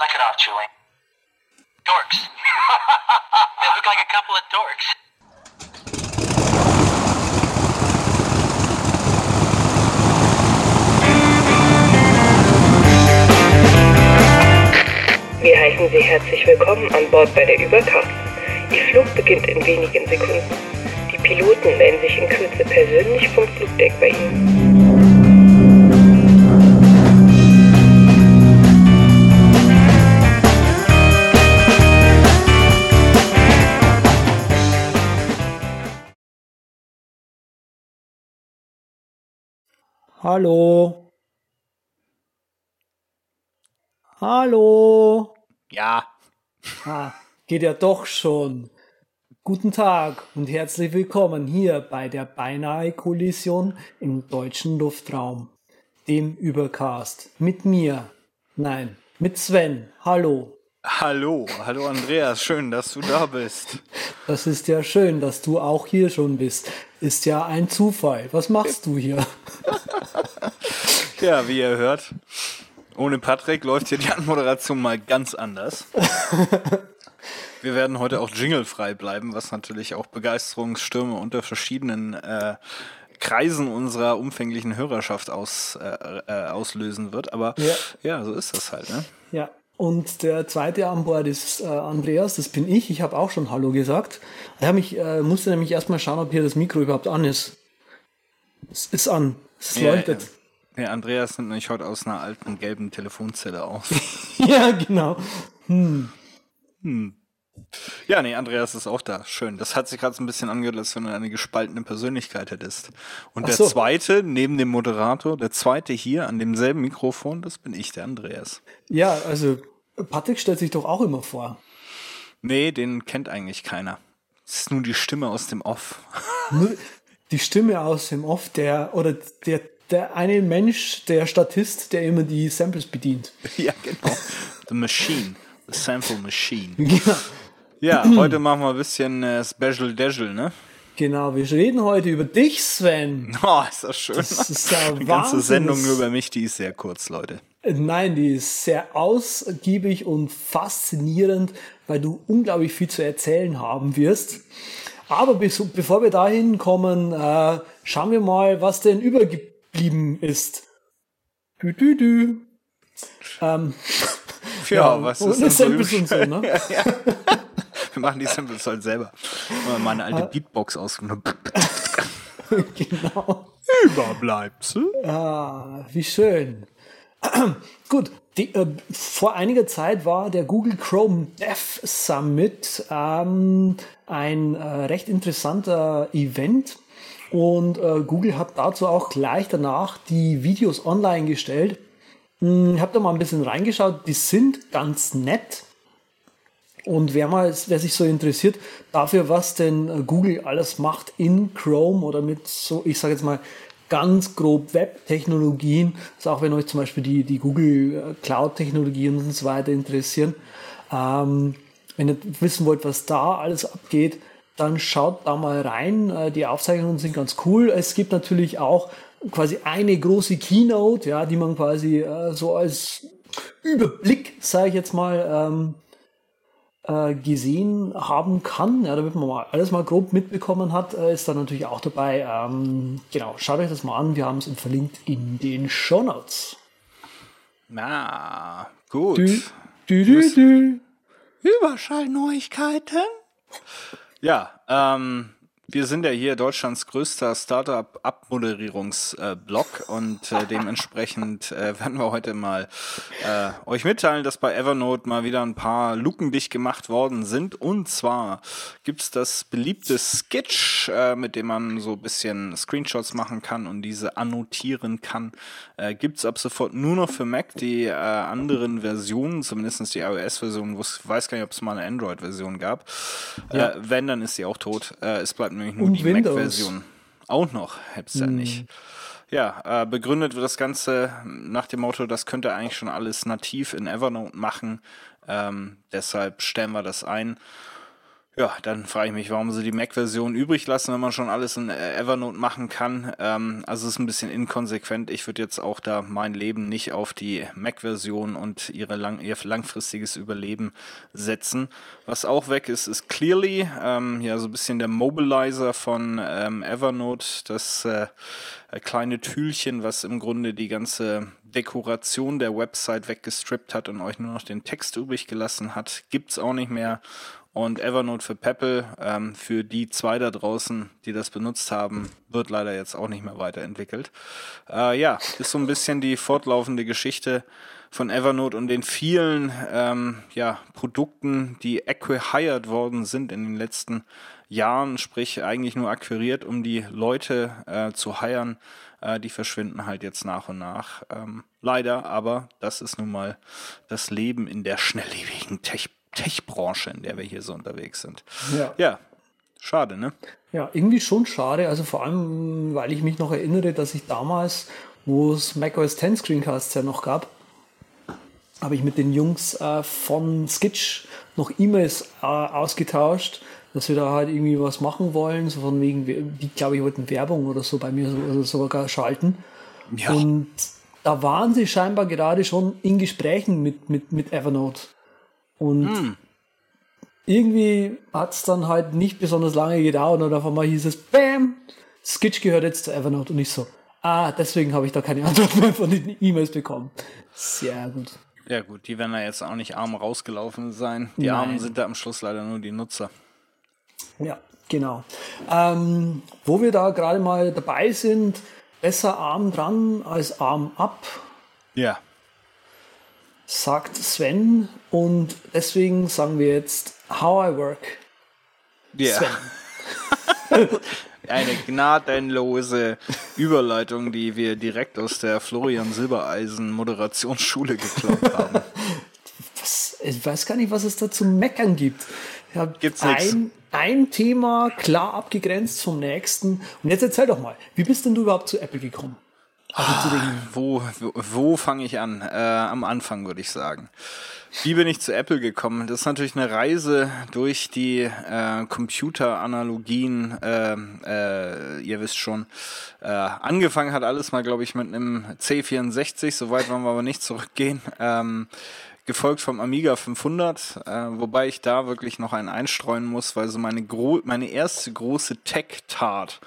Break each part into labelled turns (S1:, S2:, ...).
S1: Knock it off, Julie. Dorks. they look like a couple of dorks.
S2: Wir heißen Sie herzlich willkommen an Bord bei der Überkraft. Ihr Flug beginnt in wenigen Sekunden. Die Piloten melden sich in Kürze persönlich vom Flugdeck bei Ihnen.
S3: Hallo. Hallo.
S4: Ja.
S3: Ah, geht ja doch schon. Guten Tag und herzlich willkommen hier bei der beinahe Kollision im deutschen Luftraum, dem Übercast. Mit mir. Nein, mit Sven. Hallo.
S4: Hallo, hallo Andreas, schön, dass du da bist.
S3: Das ist ja schön, dass du auch hier schon bist. Ist ja ein Zufall. Was machst du hier?
S4: Ja, wie ihr hört, ohne Patrick läuft hier die Anmoderation mal ganz anders. Wir werden heute auch jinglefrei bleiben, was natürlich auch Begeisterungsstürme unter verschiedenen äh, Kreisen unserer umfänglichen Hörerschaft aus, äh, äh, auslösen wird. Aber
S3: Ja.
S4: ja. so ist das halt. Ne?
S3: Ja, und der zweite an Bord ist äh, Andreas, das bin ich. Ich habe auch schon Hallo gesagt. Ich hab mich, äh, musste nämlich erstmal schauen, ob hier das Mikro überhaupt an ist. Es ist an. Es
S4: Ja,
S3: leuchtet.
S4: Ja, Andreas nimmt nämlich heute aus einer alten gelben Telefonzelle auf.
S3: Ja. genau.
S4: Ja, nee, Andreas ist auch da. Schön. Das hat sich gerade so ein bisschen angehört, als wenn du eine gespaltene Persönlichkeit hättest. Und
S3: Ach
S4: der
S3: so.
S4: zweite, neben dem Moderator, der zweite hier an demselben Mikrofon, das bin ich, der Andreas.
S3: Ja, also Patrick stellt sich doch auch immer vor.
S4: Nee, den kennt eigentlich keiner. Das ist nur die Stimme aus dem Off.
S3: Die Stimme aus dem Off, der oder der, der eine Mensch, der Statist, der immer die Samples bedient.
S4: ja, genau. The Machine. The Sample Machine.
S3: Ja.
S4: Ja, heute machen wir ein bisschen äh, Special Dazzle, ne?
S3: Genau, wir reden heute über dich, Sven.
S4: Oh, ist das schön.
S3: Das ist ja
S4: Die ganze Sendung nur über mich, die ist sehr kurz, Leute.
S3: Nein, die ist sehr ausgiebig und faszinierend, weil du unglaublich viel zu erzählen haben wirst. Aber bevor wir dahin kommen, äh, schauen wir mal, was denn übergeblieben ist. Dü, dü, dü. Ähm,
S4: Ja, was
S3: und
S4: ist denn so
S3: Samples und so, ne?
S4: Wir machen die Samples halt selber. Mal Meine alte Beatbox ausgenommen.
S3: genau.
S4: Überbleibsel?
S3: Ah, wie schön. Gut, die, äh, vor einiger Zeit war der Google Chrome Dev Summit ähm, ein äh, recht interessanter Event und äh, Google hat dazu auch gleich danach die Videos online gestellt. Hm, habe da mal ein bisschen reingeschaut, die sind ganz nett. Und wer mal, wer sich so interessiert dafür, was denn äh, Google alles macht in Chrome oder mit so, ich sage jetzt mal, ganz grob Web-Technologien, also auch wenn euch zum Beispiel die, die Google äh, Cloud-Technologien und so weiter interessieren, ähm, wenn ihr wissen wollt, was da alles abgeht, dann schaut da mal rein. Äh, Die Aufzeichnungen sind ganz cool. Es gibt natürlich auch quasi eine große Keynote, ja, die man quasi äh, so als Überblick, sage ich jetzt mal, ähm, äh, gesehen haben kann, ja, damit man mal alles mal grob mitbekommen hat, äh, ist dann natürlich auch dabei. Ähm, genau, schaut euch das mal an. Wir haben es verlinkt in den Show Notes.
S4: Na, gut.
S3: Dü, dü, dü, dü.
S4: Überschallneuigkeiten? Ja, ähm, wir sind ja hier Deutschlands größter Startup-Abmoderierungsblog und äh, dementsprechend äh, werden wir heute mal äh, euch mitteilen, dass bei Evernote mal wieder ein paar Luken dicht gemacht worden sind. Und zwar gibt's das beliebte Sketch, äh, mit dem man so ein bisschen Screenshots machen kann und diese annotieren kann. Äh, gibt's ab sofort nur noch für Mac. Die äh, anderen Versionen, zumindest die iOS-Version, wo es- weiß gar nicht, ob es mal eine Android-Version gab. Äh, wenn, dann ist sie auch tot. Äh, es bleibt nämlich nur
S3: Und
S4: die. Mac-Version. Auch noch, hätt's ja nicht. Ja, äh, begründet wird das Ganze nach dem Motto, das könnte eigentlich schon alles nativ in Evernote machen. Ähm, deshalb stellen wir das ein. Ja, dann frage ich mich, warum sie die Mac-Version übrig lassen, wenn man schon alles in äh, Evernote machen kann. Ähm, also es ist ein bisschen inkonsequent. Ich würde jetzt auch da mein Leben nicht auf die Mac-Version und ihre lang, ihr langfristiges Überleben setzen. Was auch weg ist, ist Clearly, ähm, ja so ein bisschen der Mobilizer von ähm, Evernote, das äh, kleine Tühlchen, was im Grunde die ganze Dekoration der Website weggestrippt hat und euch nur noch den Text übrig gelassen hat, gibt's auch nicht mehr. Und Evernote für Peppel, ähm, für die zwei da draußen, die das benutzt haben, wird leider jetzt auch nicht mehr weiterentwickelt. Äh, ja, ist so ein bisschen die fortlaufende Geschichte von Evernote und den vielen ähm, ja, Produkten, die acquired worden sind in den letzten Jahren, sprich eigentlich nur akquiriert, um die Leute äh, zu heiren, äh, die verschwinden halt jetzt nach und nach. Ähm, leider, aber das ist nun mal das Leben in der schnelllebigen Tech Tech-Branche, in der wir hier so unterwegs sind.
S3: Ja.
S4: ja, schade, ne?
S3: Ja, irgendwie schon schade. Also vor allem, weil ich mich noch erinnere, dass ich damals, wo es macOS 10 Screencasts ja noch gab, habe ich mit den Jungs äh, von Skitch noch E-Mails äh, ausgetauscht, dass wir da halt irgendwie was machen wollen, so von wegen, die glaube ich wollten Werbung oder so bei mir so, oder sogar schalten.
S4: Ja.
S3: Und da waren sie scheinbar gerade schon in Gesprächen mit, mit, mit Evernote. Und irgendwie hat es dann halt nicht besonders lange gedauert und auf einmal hieß es, Bam, Skitch gehört jetzt zu Evernote und ich so, ah, deswegen habe ich da keine Antwort mehr von den E-Mails bekommen. Sehr gut.
S4: Ja gut, die werden da jetzt auch nicht arm rausgelaufen sein. Die
S3: Nein.
S4: Armen sind da am Schluss leider nur die Nutzer.
S3: Ja, genau. Ähm, wo wir da gerade mal dabei sind, besser Arm dran als Arm ab,
S4: Ja.
S3: sagt Sven. Und deswegen sagen wir jetzt How I Work.
S4: Ja.
S3: Sven.
S4: Eine gnadenlose Überleitung, die wir direkt aus der Florian Silbereisen Moderationsschule geklaut haben.
S3: Was, ich weiß gar nicht, was es da zu meckern gibt. Ich
S4: Gibt's nix.
S3: ein, ein Thema klar abgegrenzt vom nächsten. Und jetzt erzähl doch mal, wie bist denn du überhaupt zu Apple gekommen? Also zu den
S4: Wo, wo, wo fange ich an? Äh, am Anfang würde ich sagen. Wie bin ich zu Apple gekommen? Das ist natürlich eine Reise durch die äh, Computeranalogien. Äh, äh, ihr wisst schon, äh, angefangen hat alles mal, glaube ich, mit einem C64. Soweit wollen wir aber nicht zurückgehen. Ähm, gefolgt vom Amiga 500, äh, wobei ich da wirklich noch einen einstreuen muss, weil so meine, meine erste große Tech-Tat,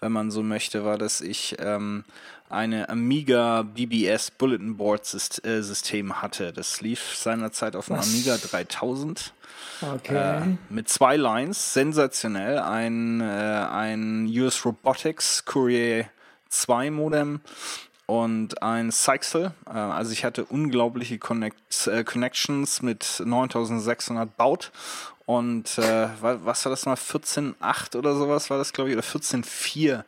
S4: wenn man so möchte, war, dass ich ähm, eine Amiga BBS Bulletin Board äh, System hatte. Das lief seinerzeit auf dem? Amiga 3000
S3: Okay.
S4: äh, mit zwei Lines, sensationell. Ein, äh, ein US Robotics Courier 2 Modem und ein Sixel. Äh, also ich hatte unglaubliche Connect äh, Connections mit 9600 Baut. Und äh, wa- was war das mal? 14.8 oder sowas war das, glaube ich, oder 14.4.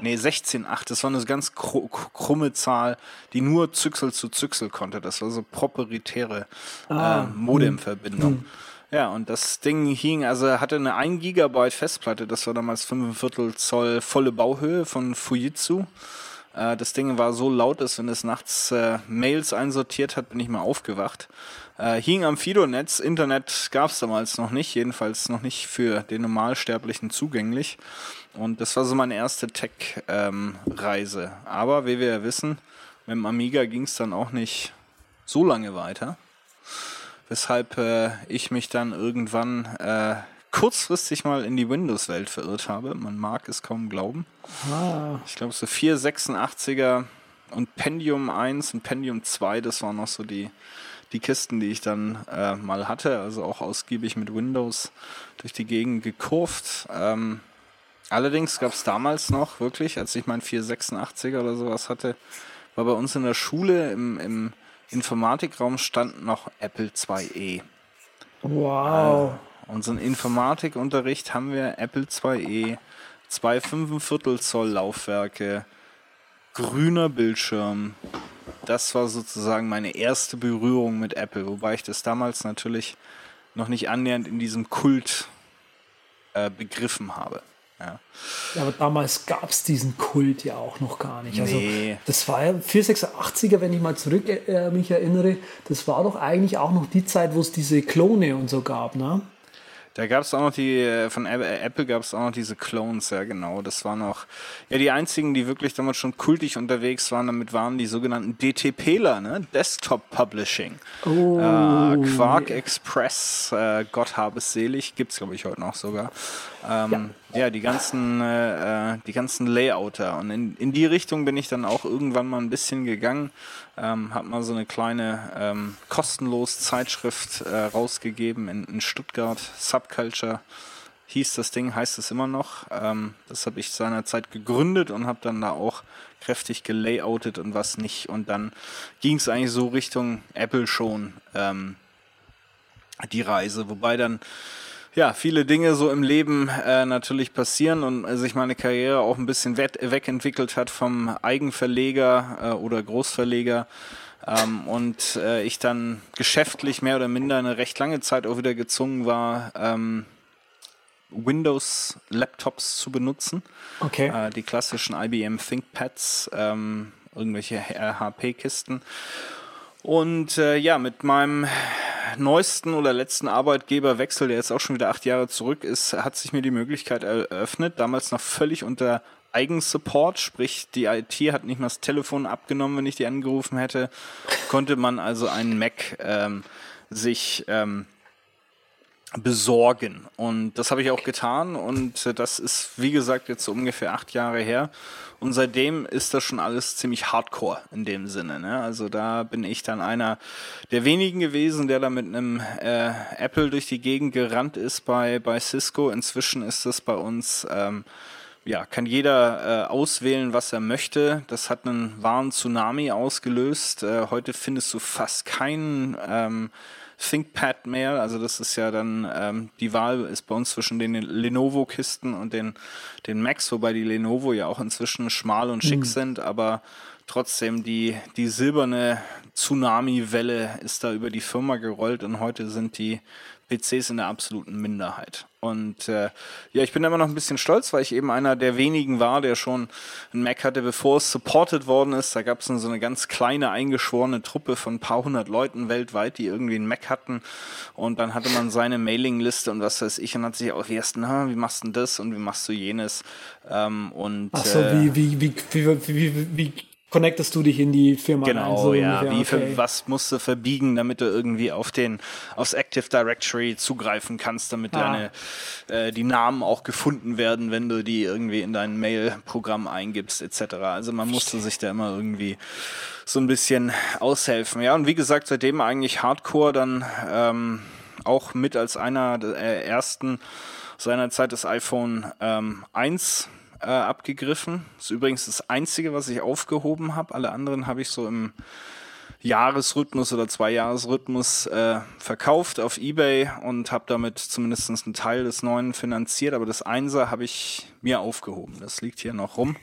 S4: Nee, nee 16.8. Das war eine ganz kru- krumme Zahl, die nur Züchsel zu Züchsel konnte. Das war so proprietäre äh, Modemverbindung. Ja, und das Ding hing, also hatte eine 1 Gigabyte Festplatte, das war damals 45 Zoll volle Bauhöhe von Fujitsu. Äh, das Ding war so laut, dass wenn es nachts äh, Mails einsortiert hat, bin ich mal aufgewacht. Äh, hing am Fido-Netz, Internet gab es damals noch nicht, jedenfalls noch nicht für den Normalsterblichen zugänglich. Und das war so meine erste Tech-Reise. Aber wie wir ja wissen, mit dem Amiga ging es dann auch nicht so lange weiter weshalb äh, ich mich dann irgendwann äh, kurzfristig mal in die Windows-Welt verirrt habe. Man mag es kaum glauben.
S3: Ah,
S4: Ich glaube, so 486er und Pentium 1 und Pentium 2, das waren noch so die, die Kisten, die ich dann äh, mal hatte. Also auch ausgiebig mit Windows durch die Gegend gekurvt. Ähm, allerdings gab es damals noch wirklich, als ich mein 486er oder sowas hatte, war bei uns in der Schule im, im Informatikraum stand noch Apple IIe.
S3: wow.
S4: Unseren Informatikunterricht haben wir Apple IIe, zwei 45 Zoll Laufwerke, grüner Bildschirm. Das war sozusagen meine erste Berührung mit Apple, wobei ich das damals natürlich noch nicht annähernd in diesem Kult äh, begriffen habe. Ja.
S3: Ja, aber damals gab es diesen Kult ja auch noch gar nicht. Also
S4: Nee.
S3: das war ja 486er, wenn ich mal zurück äh, mich erinnere, das war doch eigentlich auch noch die Zeit, wo es diese Klone und so gab, ne?
S4: Da gab es auch noch die, äh, von Apple gab es auch noch diese Clones, ja genau. Das waren auch, ja die einzigen, die wirklich damals schon kultig unterwegs waren, damit waren die sogenannten DTPler, ne? Desktop Publishing. Oh. Äh, Quark Express, äh, Gott habe es selig, gibt es glaube ich heute noch sogar. Ähm, ja. Ja. die ganzen, äh, äh, die ganzen Layouter. Und in, in die Richtung bin ich dann auch irgendwann mal ein bisschen gegangen. Ähm, hab mal so eine kleine ähm, kostenlos Zeitschrift äh, rausgegeben in, in Stuttgart. Subculture hieß das Ding, heißt es immer noch. Ähm, das habe ich seinerzeit gegründet und habe dann da auch kräftig gelayoutet und was nicht. Und dann ging es eigentlich so Richtung Apple schon ähm, die Reise. Wobei dann ja, viele Dinge so im Leben äh, natürlich passieren und äh, sich meine Karriere auch ein bisschen wegentwickelt hat vom Eigenverleger äh, oder Großverleger. Ähm, und äh, ich dann geschäftlich mehr oder minder eine recht lange Zeit auch wieder gezwungen war, ähm, Windows-Laptops zu benutzen.
S3: Okay.
S4: Äh, die klassischen IBM ThinkPads, ähm, irgendwelche HP-Kisten. Und äh, ja, mit meinem neuesten oder letzten Arbeitgeberwechsel, der jetzt auch schon wieder acht Jahre zurück ist, hat sich mir die Möglichkeit eröffnet, damals noch völlig unter Eigensupport, sprich die IT hat nicht mal das Telefon abgenommen, wenn ich die angerufen hätte, konnte man also einen Mac ähm, sich ähm, besorgen. Und das habe ich auch getan und äh, das ist, wie gesagt, jetzt so ungefähr acht Jahre her. Und seitdem ist das schon alles ziemlich hardcore in dem Sinne. Ne? Also da bin ich dann einer der wenigen gewesen, der da mit einem äh, Apple durch die Gegend gerannt ist bei, bei Cisco. Inzwischen ist das bei uns, ähm, ja, kann jeder äh, auswählen, was er möchte. Das hat einen wahren Tsunami ausgelöst. Äh, heute findest du fast keinen ähm, ThinkPad mehr. Also das ist ja dann, ähm, die Wahl ist bei uns zwischen den Lenovo-Kisten und den, den Macs, wobei die Lenovo ja auch inzwischen schmal und schick mhm. sind, aber trotzdem die, die silberne Tsunami-Welle ist da über die Firma gerollt und heute sind die PCs in der absoluten Minderheit. Und äh, ja, ich bin immer noch ein bisschen stolz, weil ich eben einer der wenigen war, der schon einen Mac hatte, bevor es supported worden ist. Da gab es so eine ganz kleine eingeschworene Truppe von ein paar hundert Leuten weltweit, die irgendwie einen Mac hatten. Und dann hatte man seine Mailingliste und was weiß ich und hat sich auch erst, na, wie machst du das und wie machst du jenes? Ähm, und,
S3: Ach so, äh, wie, wie, wie, wie, wie, wie connectest du dich in die Firma
S4: genau, rein. So ja. Wie für, was musst du verbiegen, damit du irgendwie auf den, aufs Active Directory zugreifen kannst, damit ah. deine, äh, die Namen auch gefunden werden, wenn du die irgendwie in dein Mail-Programm eingibst, etc. Also man musste sich da immer irgendwie so ein bisschen aushelfen. Ja, und wie gesagt, seitdem eigentlich Hardcore dann ähm, auch mit als einer der ersten seinerzeit das iPhone ähm, 1 äh, abgegriffen. Das ist übrigens das einzige, was ich aufgehoben habe. Alle anderen habe ich so im Jahresrhythmus oder Zweijahresrhythmus äh, verkauft auf Ebay und habe damit zumindest einen Teil des neuen finanziert. Aber das Einser habe ich mir aufgehoben. Das liegt hier noch rum.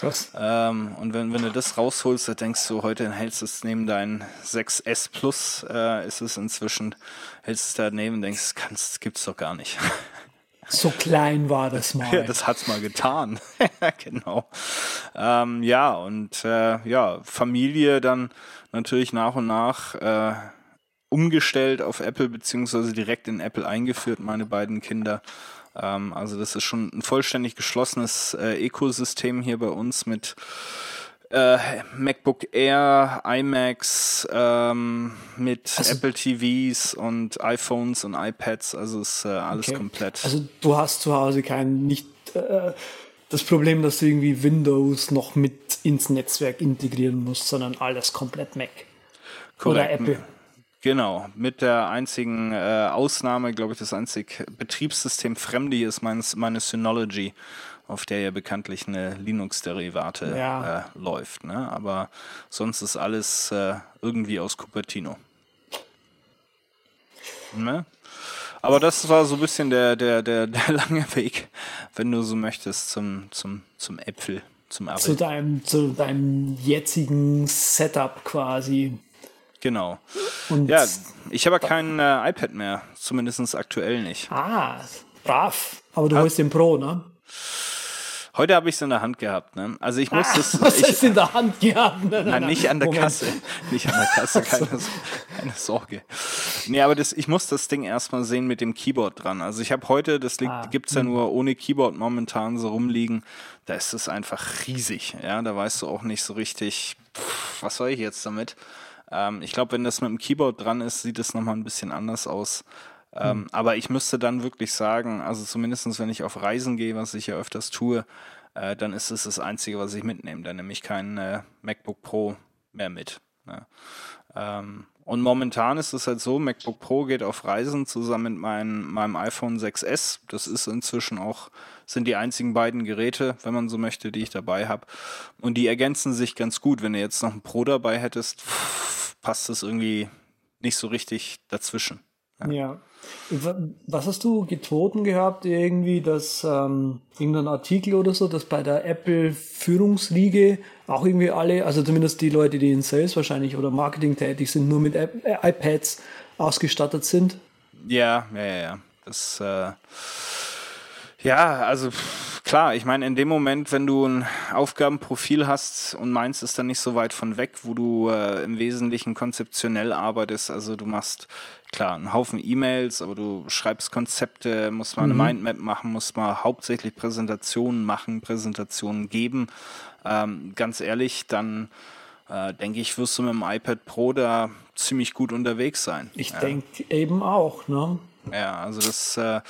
S4: Krass. Ähm, und wenn, wenn du das rausholst, dann denkst du, heute hältst du es neben deinen 6S Plus, äh, ist es inzwischen, hältst es daneben und denkst, das gibt's doch gar nicht.
S3: So klein war das mal.
S4: Ja, das hat's mal getan. genau. Ähm, ja, und äh, ja, Familie dann natürlich nach und nach äh, umgestellt auf Apple, beziehungsweise direkt in Apple eingeführt, meine beiden Kinder. Ähm, also das ist schon ein vollständig geschlossenes äh, Ökosystem hier bei uns mit äh, MacBook Air, iMacs, ähm, mit also, Apple TVs und iPhones und iPads, also ist äh, alles okay. komplett.
S3: Also du hast zu Hause kein nicht äh, das Problem, dass du irgendwie Windows noch mit ins Netzwerk integrieren musst, sondern alles komplett Mac. Correct. Oder Apple.
S4: Genau, mit der einzigen äh, Ausnahme, glaube ich, das einzige Betriebssystem Fremde hier ist mein, meine Synology auf der ja bekanntlich eine Linux-Derivate ja. äh, läuft. Ne? Aber sonst ist alles äh, irgendwie aus Cupertino. Ne? Aber das war so ein bisschen der, der, der, der lange Weg, wenn du so möchtest, zum, zum, zum Äpfel, zum Apfel.
S3: Zu deinem, zu deinem jetzigen Setup quasi.
S4: Genau. Und ja, ich habe kein äh, iPad mehr, zumindest aktuell nicht.
S3: Ah, brav. Aber du holst den Pro, ne?
S4: Heute habe ich es in der Hand gehabt. Ne? Also ich muss ah, das.
S3: Was
S4: ich,
S3: ist in der Hand gehabt?
S4: Nein, nein, nein, nicht an der Moment. Kasse. Nicht an der Kasse, keine, keine Sorge. Nee, aber das, ich muss das Ding erstmal sehen mit dem Keyboard dran. Also ich habe heute, das liegt,
S3: Ah,
S4: gibt's ja nur ohne Keyboard momentan so rumliegen. Da ist es einfach riesig. Ja, da weißt du auch nicht so richtig, pff, was soll ich jetzt damit? Ähm, ich glaube, wenn das mit dem Keyboard dran ist, sieht es nochmal ein bisschen anders aus. Ähm, Aber ich müsste dann wirklich sagen, also zumindestens wenn ich auf Reisen gehe, was ich ja öfters tue, äh, dann ist es das Einzige, was ich mitnehme. Dann nehme ich kein äh, MacBook Pro mehr mit. Ne? Ähm, und momentan ist es halt so, MacBook Pro geht auf Reisen zusammen mit mein, meinem iPhone 6S. Das ist inzwischen auch, sind die einzigen beiden Geräte, wenn man so möchte, die ich dabei habe. Und die ergänzen sich ganz gut. Wenn du jetzt noch ein Pro dabei hättest, pff, passt das irgendwie nicht so richtig dazwischen.
S3: Ja. Was hast du getoten gehabt, irgendwie, dass ähm, irgendein Artikel oder so, dass bei der Apple-Führungsriege auch irgendwie alle, also zumindest die Leute, die in Sales wahrscheinlich oder Marketing tätig sind, nur mit App äh, iPads ausgestattet sind?
S4: Ja, ja, ja, ja. Das, äh, ja, also pff, klar, ich meine, in dem Moment, wenn du ein Aufgabenprofil hast und meins ist dann nicht so weit von weg, wo du äh, im Wesentlichen konzeptionell arbeitest, also du machst klar einen Haufen E-Mails, aber du schreibst Konzepte, musst mal eine Mindmap machen, musst mal hauptsächlich Präsentationen machen, Präsentationen geben. Ähm, ganz ehrlich, dann äh, denke ich, wirst du mit dem iPad Pro da ziemlich gut unterwegs sein.
S3: Ich denke eben auch, ne?
S4: Ja, also das äh,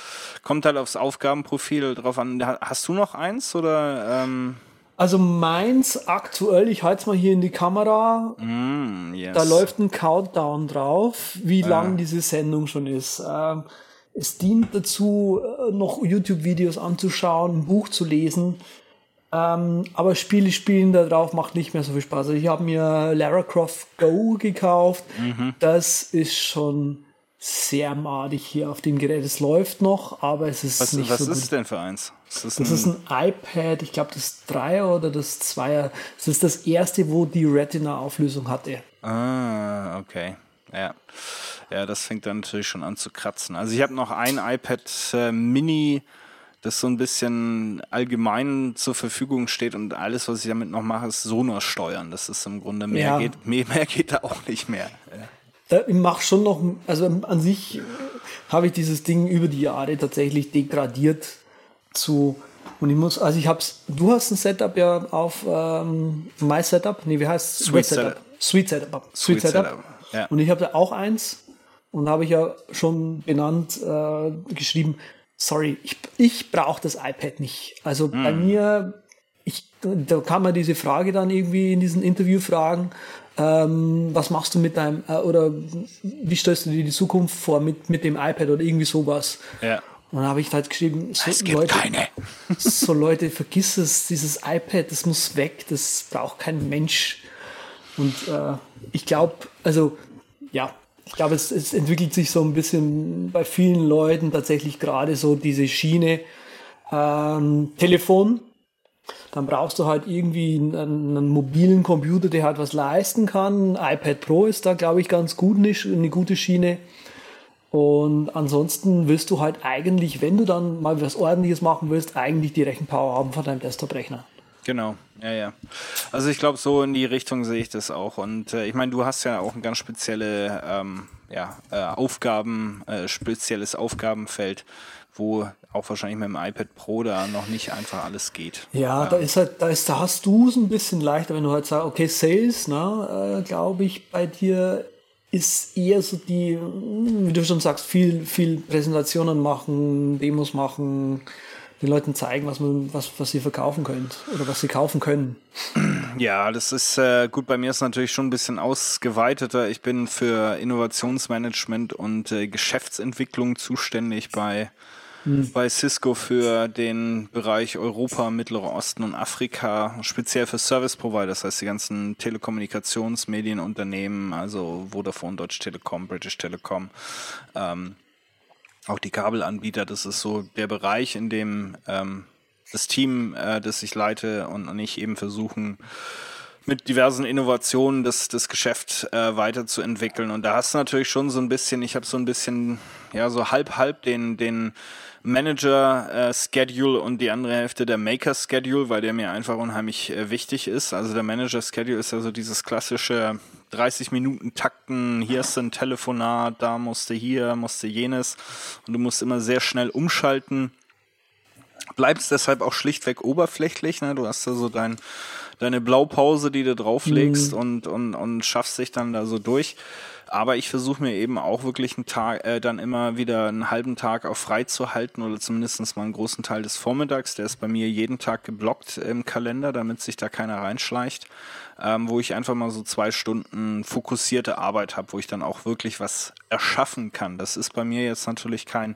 S4: kommt halt aufs Aufgabenprofil drauf an. Ha- Hast du noch eins oder? Ähm,
S3: Also meins aktuell, ich halte es mal hier in die Kamera,
S4: mm, yes.
S3: da läuft ein Countdown drauf, wie lang diese Sendung schon ist. Ähm, es dient dazu, äh, noch YouTube-Videos anzuschauen, ein Buch zu lesen. Ähm, aber Spiele spielen da drauf macht nicht mehr so viel Spaß. Also ich habe mir Lara Croft Go gekauft. Das ist schon sehr madig hier auf dem Gerät. Es läuft noch, aber es ist
S4: Was,
S3: nicht
S4: was
S3: so gut.
S4: ist denn für eins? Ist das,
S3: Das
S4: ein,
S3: ist ein iPad, ich glaube das Dreier oder das Zweier. Das ist das erste, wo die Retina-Auflösung hatte.
S4: Ah, okay. Ja. Ja, das fängt dann natürlich schon an zu kratzen. Also ich habe noch ein iPad äh, Mini, das so ein bisschen allgemein zur Verfügung steht und alles, was ich damit noch mache, ist Sonos steuern. Das ist im Grunde mehr
S3: Ja.
S4: geht, mehr, mehr geht da auch nicht mehr. Ja.
S3: Da, ich mache schon noch, also an sich äh, habe ich dieses Ding über die Jahre tatsächlich degradiert zu, und ich muss, also ich hab's, du hast ein Setup ja auf ähm, My Setup, nee, wie heißt
S4: Sweet Setup.
S3: Sweet Setup.
S4: Sweet
S3: Sweet Setup.
S4: Setup, ja.
S3: Und ich habe da auch eins und habe ich ja schon benannt, äh, geschrieben, sorry, ich, ich brauche das iPad nicht. Also bei mir, ich, da kann man diese Frage dann irgendwie in diesen Interview fragen, ähm, was machst du mit deinem, äh, oder wie stellst du dir die Zukunft vor mit, mit dem iPad oder irgendwie sowas.
S4: Ja.
S3: Und dann habe ich halt geschrieben, so,
S4: Es gibt
S3: Leute,
S4: keine.
S3: so Leute, vergiss es, dieses iPad, das muss weg, das braucht kein Mensch. Und äh, ich glaube, also ja, ich glaube, es, es entwickelt sich so ein bisschen bei vielen Leuten tatsächlich gerade so diese Schiene ähm, Telefon. Dann brauchst du halt irgendwie einen, einen mobilen Computer, der halt was leisten kann. iPad Pro ist da, glaube ich, ganz gut, eine, gute Schiene. Und ansonsten willst du halt eigentlich, wenn du dann mal was ordentliches machen willst, eigentlich die Rechenpower haben von deinem Desktop-Rechner.
S4: Genau, ja, ja. Also ich glaube, so in die Richtung sehe ich das auch. Und äh, ich meine, du hast ja auch ein ganz spezielle ähm, ja, äh, Aufgaben, äh, spezielles Aufgabenfeld, wo auch wahrscheinlich mit dem iPad Pro da noch nicht einfach alles geht.
S3: Ja, da ist halt, da ist, da hast du es ein bisschen leichter, wenn du halt sagst, okay, Sales, ne, äh, glaube ich, bei dir ist eher so die, hm, wie du schon sagst, viel, viel Präsentationen machen, Demos machen, den Leuten zeigen, was man, was, was sie verkaufen könnt oder was sie kaufen können.
S4: Ja, das ist äh, gut. Bei mir ist natürlich schon ein bisschen ausgeweiteter. Ich bin für Innovationsmanagement und äh, Geschäftsentwicklung zuständig bei bei Cisco für den Bereich Europa, Mittlerer Osten und Afrika, speziell für Service Provider, das heißt die ganzen Telekommunikationsmedienunternehmen, also Vodafone, Deutsche Telekom, British Telecom, ähm, auch die Kabelanbieter, das ist so der Bereich, in dem ähm, das Team, äh, das ich leite und, und ich eben versuchen, mit diversen Innovationen das, das Geschäft äh, weiterzuentwickeln. Und da hast du natürlich schon so ein bisschen, ich habe so ein bisschen, ja, so halb halb den, den Manager-Schedule und die andere Hälfte der Maker-Schedule, weil der mir einfach unheimlich äh, wichtig ist. Also der Manager-Schedule ist ja so dieses klassische 30 Minuten Takten, hier ist ein Telefonat, da musste hier, musste jenes und du musst immer sehr schnell umschalten. Bleibst deshalb auch schlichtweg oberflächlich, ne? Du hast da so dein, deine Blaupause, die du drauflegst mhm. und, und, und schaffst dich dann da so durch. Aber ich versuche mir eben auch wirklich einen Tag, äh, dann immer wieder einen halben Tag auch frei zu halten oder zumindest mal einen großen Teil des Vormittags. Der ist bei mir jeden Tag geblockt im Kalender, damit sich da keiner reinschleicht ähm, wo ich einfach mal so zwei Stunden fokussierte Arbeit habe, wo ich dann auch wirklich was erschaffen kann. Das ist bei mir jetzt natürlich kein,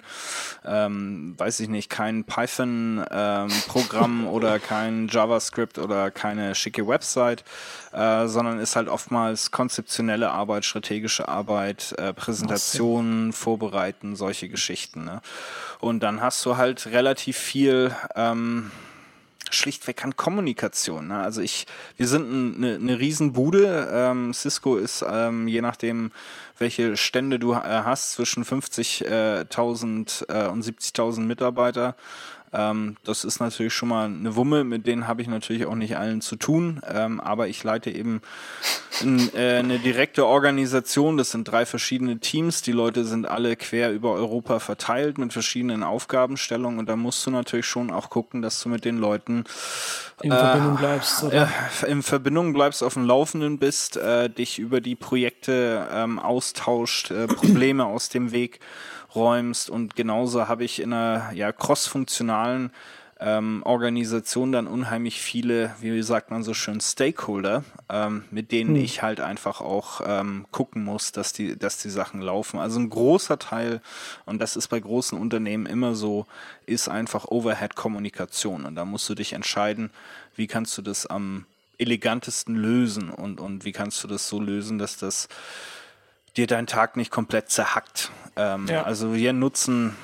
S4: ähm, weiß ich nicht, kein Python-Programm ähm, oder kein JavaScript oder keine schicke Website, äh, sondern ist halt oftmals konzeptionelle Arbeit, strategische Arbeit, äh, Präsentationen, Vorbereiten, solche Geschichten. Ne? Und dann hast du halt relativ viel ähm, schlichtweg an Kommunikation. Ne? Also ich, wir sind eine, eine Riesenbude. Ähm, Cisco ist, ähm, je nachdem, welche Stände du äh, hast, zwischen 50.000 äh, und 70.000 Mitarbeiter. Ähm, das ist natürlich schon mal eine Wumme, mit denen habe ich natürlich auch nicht allen zu tun, ähm, aber ich leite eben in, äh, eine direkte Organisation, das sind drei verschiedene Teams, die Leute sind alle quer über Europa verteilt mit verschiedenen Aufgabenstellungen. Und da musst du natürlich schon auch gucken, dass du mit den Leuten
S3: in äh, Verbindung bleibst,
S4: oder? Äh, in Verbindung bleibst, auf dem Laufenden bist, äh, dich über die Projekte ähm, austauscht, äh, Probleme aus dem Weg räumst. Und genauso habe ich in einer ja, cross-funktionalen ähm, Organisation dann unheimlich viele, wie sagt man so schön, Stakeholder, ähm, mit denen hm. ich halt einfach auch ähm, gucken muss, dass die, dass die Sachen laufen. Also ein großer Teil, und das ist bei großen Unternehmen immer so, ist einfach Overhead-Kommunikation. Und da musst du dich entscheiden, wie kannst du das am elegantesten lösen und, und wie kannst du das so lösen, dass das dir deinen Tag nicht komplett zerhackt. Ähm, ja. Also wir nutzen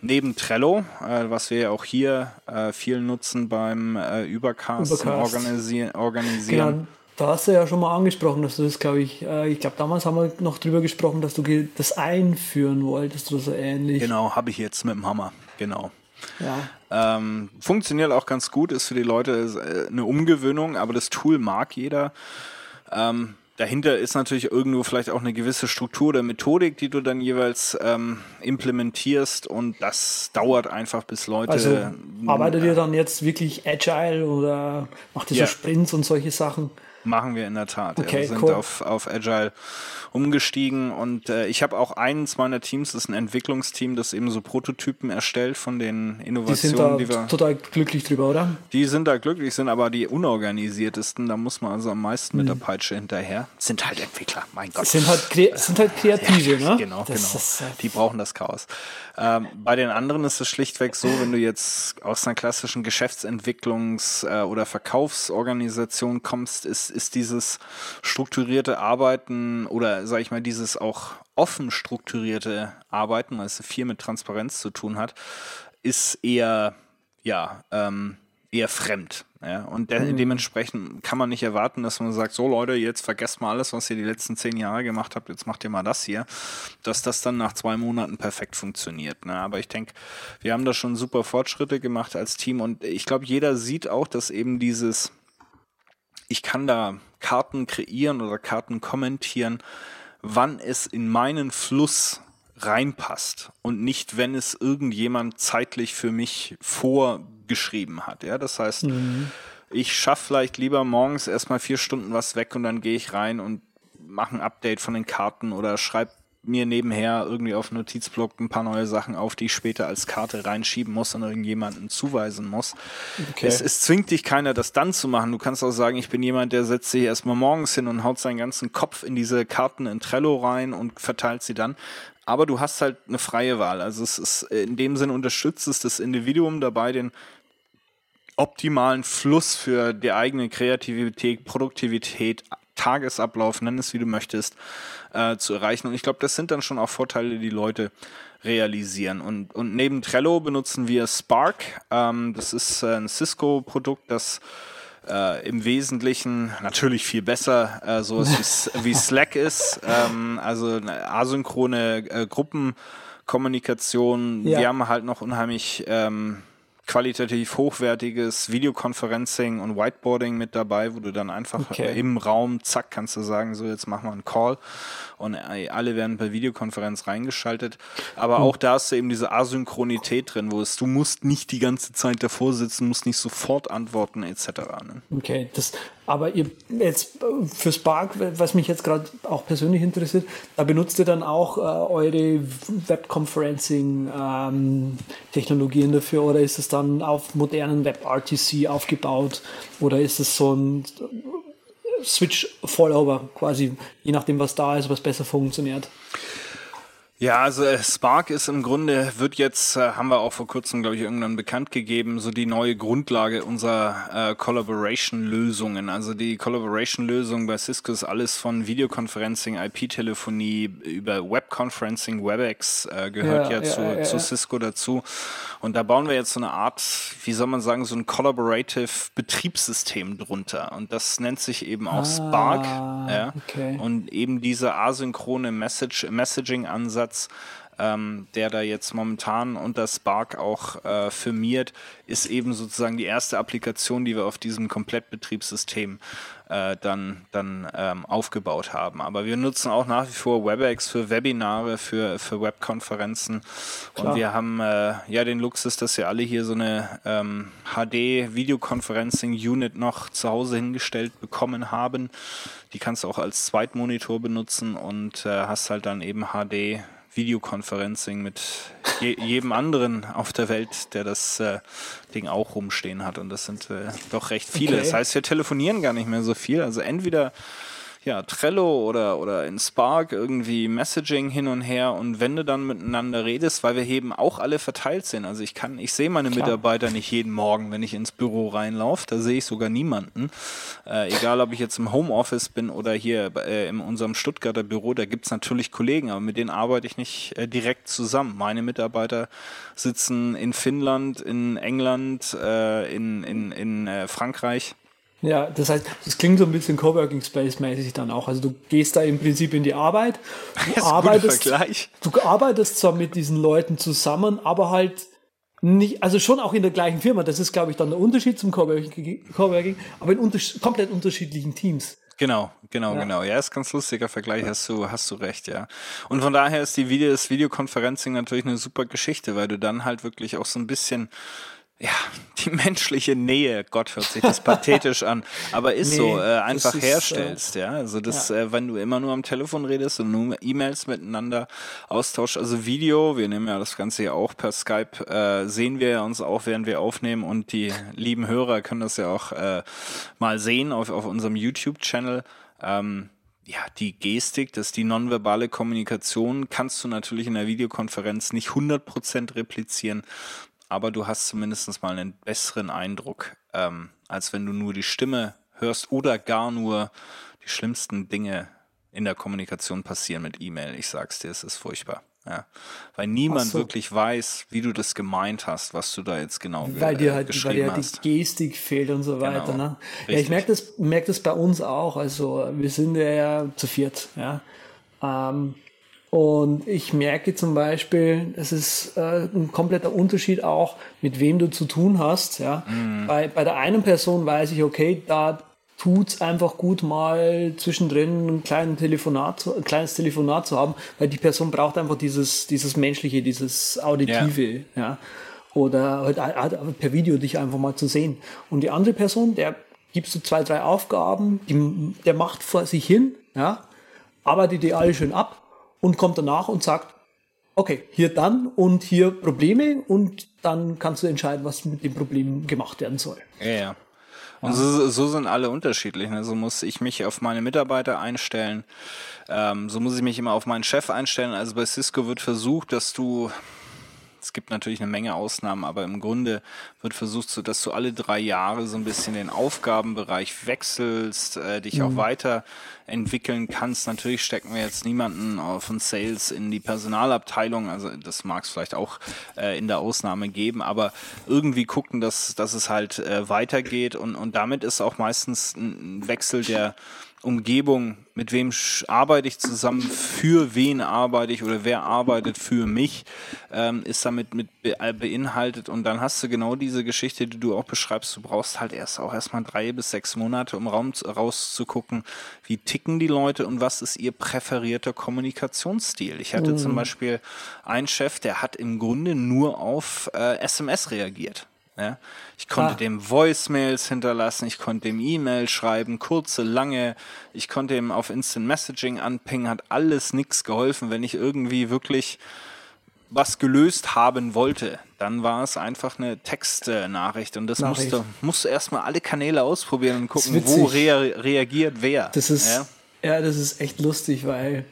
S4: neben Trello, äh, was wir ja auch hier äh, viel nutzen beim äh, Übercast, Übercast. Organisi organisieren. Genau.
S3: Da hast du ja schon mal angesprochen, dass du das, glaube ich, äh, ich glaube, damals haben wir noch drüber gesprochen, dass du das einführen wolltest oder so ähnlich.
S4: Genau, habe ich jetzt mit dem Hammer, genau. Ja. Ähm, funktioniert auch ganz gut, ist für die Leute äh, eine Umgewöhnung, aber das Tool mag jeder. Ähm, Dahinter ist natürlich irgendwo vielleicht auch eine gewisse Struktur der Methodik, die du dann jeweils ähm, implementierst und das dauert einfach bis Leute.
S3: Also arbeitet ihr dann jetzt wirklich agile oder macht ihr ja. so Sprints und solche Sachen?
S4: Machen wir in der Tat. Okay, ja, wir sind cool. auf, auf Agile umgestiegen und äh, ich habe auch eins meiner Teams, das ist ein Entwicklungsteam, das eben so Prototypen erstellt von den Innovationen,
S3: die, sind da die wir. Total glücklich drüber, oder?
S4: Die sind da glücklich, sind aber die unorganisiertesten. Da muss man also am meisten mhm. mit der mhm. Peitsche hinterher. Sind halt Entwickler, mein Gott.
S3: Sind halt, sind halt Kreative,
S4: ja,
S3: ne?
S4: Genau, das genau. Ist, äh die brauchen das Chaos. Ähm, bei den anderen ist es schlichtweg so, wenn du jetzt aus einer klassischen Geschäftsentwicklungs- äh, oder Verkaufsorganisation kommst, ist, ist dieses strukturierte Arbeiten oder sage ich mal, dieses auch offen strukturierte Arbeiten, weil es viel mit Transparenz zu tun hat, ist eher, ja, ähm, eher fremd. Ja? Und de mhm. dementsprechend kann man nicht erwarten, dass man sagt, so Leute, jetzt vergesst mal alles, was ihr die letzten zehn Jahre gemacht habt, jetzt macht ihr mal das hier, dass das dann nach zwei Monaten perfekt funktioniert. Ne? Aber ich denke, wir haben da schon super Fortschritte gemacht als Team und ich glaube, jeder sieht auch, dass eben dieses, ich kann da Karten kreieren oder Karten kommentieren, wann es in meinen Fluss reinpasst und nicht, wenn es irgendjemand zeitlich für mich vorgeschrieben hat. Ja, das heißt, mhm. ich schaffe vielleicht lieber morgens erstmal vier Stunden was weg und dann gehe ich rein und mache ein Update von den Karten oder schreibe mir nebenher irgendwie auf Notizblock ein paar neue Sachen auf, die ich später als Karte reinschieben muss und irgendjemanden zuweisen muss. Okay. Es, es zwingt dich keiner, das dann zu machen. Du kannst auch sagen, ich bin jemand, der setzt sich erstmal morgens hin und haut seinen ganzen Kopf in diese Karten in Trello rein und verteilt sie dann. Aber du hast halt eine freie Wahl. Also es ist in dem Sinn unterstützt es das Individuum dabei, den optimalen Fluss für die eigene Kreativität, Produktivität, Tagesablauf, nenn es wie du möchtest, äh, zu erreichen. Und ich glaube, das sind dann schon auch Vorteile, die Leute realisieren. Und, und neben Trello benutzen wir Spark. Ähm, das ist äh, ein Cisco-Produkt, das äh, im Wesentlichen natürlich viel besser äh, sowas wie, wie Slack ist. Ähm, also eine asynchrone äh, Gruppenkommunikation. Ja. Wir haben halt noch unheimlich ähm, qualitativ hochwertiges Videoconferencing und Whiteboarding mit dabei, wo du dann einfach
S3: Okay.
S4: im Raum, zack, kannst du sagen, so jetzt machen wir einen Call und äh, alle werden per Videokonferenz reingeschaltet. Aber auch da hast du eben diese Asynchronität drin, wo es, du musst nicht die ganze Zeit davor sitzen, musst nicht sofort antworten etc. Ne?
S3: Okay, das, aber ihr jetzt für Spark, was mich jetzt gerade auch persönlich interessiert, da benutzt ihr dann auch äh, eure Webconferencing-Technologien dafür oder ist es dann auf modernen WebRTC aufgebaut oder ist es so ein Switch-Follower quasi, je nachdem, was da ist, was besser funktioniert?
S4: Ja, also äh, Spark ist im Grunde, wird jetzt, äh, haben wir auch vor kurzem, glaube ich, irgendwann bekannt gegeben, so die neue Grundlage unserer äh, Collaboration-Lösungen. Also die Collaboration-Lösung bei Cisco ist alles von Videoconferencing, IP-Telefonie über Webconferencing, WebEx äh, gehört
S3: Ja,
S4: ja, zu,
S3: ja,
S4: zu. Cisco dazu. Und da bauen wir jetzt so eine Art, wie soll man sagen, so ein Collaborative Betriebssystem drunter. Und das nennt sich eben auch Spark. Ja.
S3: Ah, okay.
S4: Und eben dieser asynchrone Message, Messaging-Ansatz, ähm, der da jetzt momentan unter Spark auch äh, firmiert, ist eben sozusagen die erste Applikation, die wir auf diesem Komplettbetriebssystem äh, dann, dann ähm, aufgebaut haben. Aber wir nutzen auch nach wie vor WebEx für Webinare, für, für Webkonferenzen.
S3: Klar.
S4: Und wir haben äh, ja den Luxus, dass wir alle hier so eine ähm, HD-Videoconferencing-Unit noch zu Hause hingestellt bekommen haben. Die kannst du auch als Zweitmonitor benutzen und äh, hast halt dann eben HD Videoconferencing mit je, jedem anderen auf der Welt, der das äh, Ding auch rumstehen hat. Und das sind äh, doch recht viele.
S3: Okay.
S4: Das heißt, wir telefonieren gar nicht mehr so viel. Also entweder ja, Trello oder, oder in Spark irgendwie Messaging hin und her und wenn du dann miteinander redest, weil wir eben auch alle verteilt sind. Also ich kann, ich sehe meine
S3: Klar.
S4: Mitarbeiter nicht jeden Morgen, wenn ich ins Büro reinlaufe. Da sehe ich sogar niemanden. Äh, egal, ob ich jetzt im Homeoffice bin oder hier äh, in unserem Stuttgarter Büro, da gibt's natürlich Kollegen, aber mit denen arbeite ich nicht äh, direkt zusammen. Meine Mitarbeiter sitzen in Finnland, in England, äh, in, in, in äh, Frankreich.
S3: Ja, das heißt, das klingt so ein bisschen Coworking Space mäßig dann auch. Also du gehst da im Prinzip in die Arbeit, du arbeitest, du arbeitest zwar mit diesen Leuten zusammen, aber halt nicht, also schon auch in der gleichen Firma. Das ist, glaube ich, dann der Unterschied zum Coworking, Coworking aber in unters komplett unterschiedlichen Teams.
S4: Genau, genau,
S3: Ja.
S4: genau. Ja, ist ganz lustiger Vergleich, hast du, hast du recht, ja. Und von daher ist die Video, das Videoconferencing natürlich eine super Geschichte, weil du dann halt wirklich auch so ein bisschen, ja, die menschliche Nähe, Gott hört sich das pathetisch an, aber ist
S3: Nee,
S4: so, äh, einfach
S3: ist,
S4: herstellst, ja. Also das, Äh, wenn du immer nur am Telefon redest und nur E-Mails miteinander austauschst, also Video, wir nehmen ja das Ganze ja auch per Skype, äh, sehen wir ja uns auch, während wir aufnehmen und die lieben Hörer können das ja auch äh, mal sehen auf, auf unserem YouTube-Channel. Ähm, ja, die Gestik, das ist die nonverbale Kommunikation, kannst du natürlich in der Videokonferenz nicht 100% replizieren, aber du hast zumindest mal einen besseren Eindruck, ähm, als wenn du nur die Stimme hörst oder gar nur die schlimmsten Dinge in der Kommunikation passieren mit E-Mail. Ich sag's dir, es ist furchtbar. Ja. Weil niemand
S3: so.
S4: wirklich weiß, wie du das gemeint hast, was du da jetzt genau
S3: Weil dir halt, weil
S4: geschrieben
S3: dir halt
S4: hast.
S3: die Gestik fehlt und so weiter.
S4: Genau.
S3: Ne? Ja, ich merke das, merk das bei uns auch. Also wir sind ja zu viert. Ja. Ähm, und ich merke zum Beispiel, es ist äh, ein kompletter Unterschied auch, mit wem du zu tun hast. Ja.
S4: Mhm.
S3: Bei, bei der einen Person weiß ich, okay, da tut's einfach gut, mal zwischendrin ein, kleines Telefonat, zu- ein kleines Telefonat zu haben, weil die Person braucht einfach dieses, dieses Menschliche, dieses Auditive. Ja. Oder halt a- per Video dich einfach mal zu sehen. Und die andere Person, der gibst du zwei, drei Aufgaben, die, der macht vor sich hin, ja, arbeitet die alle schön ab und kommt danach und sagt, okay, hier dann und hier Probleme und dann kannst du entscheiden, was mit dem Problem gemacht werden soll.
S4: Ja, ja. Und so, so sind alle unterschiedlich. Ne? So muss ich mich auf meine Mitarbeiter einstellen. Ähm, so muss ich mich immer auf meinen Chef einstellen. Also bei Cisco wird versucht, dass du, es gibt natürlich eine Menge Ausnahmen, aber im Grunde wird versucht, so, dass du alle drei Jahre so ein bisschen den Aufgabenbereich wechselst, äh, dich auch weiterentwickeln kannst. Natürlich stecken wir jetzt niemanden äh, von Sales in die Personalabteilung. Also das mag es vielleicht auch äh, in der Ausnahme geben, aber irgendwie gucken, dass, dass es halt äh, weitergeht und, und damit ist auch meistens ein Wechsel der Umgebung, mit wem arbeite ich zusammen, für wen arbeite ich oder wer arbeitet für mich, ähm, ist damit mit beinhaltet. Und dann hast du genau diese Geschichte, die du auch beschreibst. Du brauchst halt erst auch erstmal drei bis sechs Monate, um Raum rauszugucken, wie ticken die Leute und was ist ihr präferierter Kommunikationsstil. Ich hatte mhm. zum Beispiel einen Chef, der hat im Grunde nur auf äh, SMS reagiert. Ja? Ich konnte ah. dem Voicemails hinterlassen, ich konnte dem E-Mail schreiben, kurze, lange, ich konnte ihm auf Instant Messaging anpingen, hat alles nichts geholfen, wenn ich irgendwie wirklich was gelöst haben wollte, dann war es einfach eine Textnachricht und das Nachricht. musste, musste erstmal alle Kanäle ausprobieren und gucken, wo rea reagiert wer.
S3: Das ist, ja? ja, das ist echt lustig, weil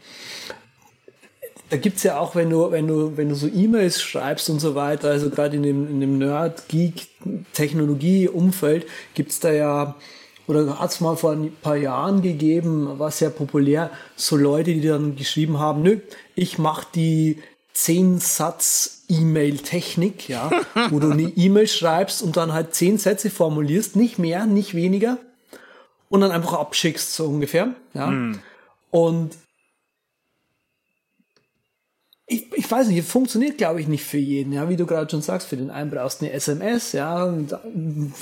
S3: da gibt es ja auch, wenn du, wenn du, wenn du so E-Mails schreibst und so weiter, also gerade in dem, in dem Nerd, Geek, Technologie-Umfeld, gibt es da ja, oder hat es mal vor ein paar Jahren gegeben, war sehr populär, so Leute, die dann geschrieben haben, nö, ich mache die zehn Satz E-Mail-Technik, ja, wo du eine E-Mail schreibst und dann halt zehn Sätze formulierst, nicht mehr, nicht weniger, und dann einfach abschickst, so ungefähr, ja. Mm. Und ich, ich weiß nicht, funktioniert glaube ich nicht für jeden, ja, wie du gerade schon sagst, für den einen brauchst du eine SMS, ja, und da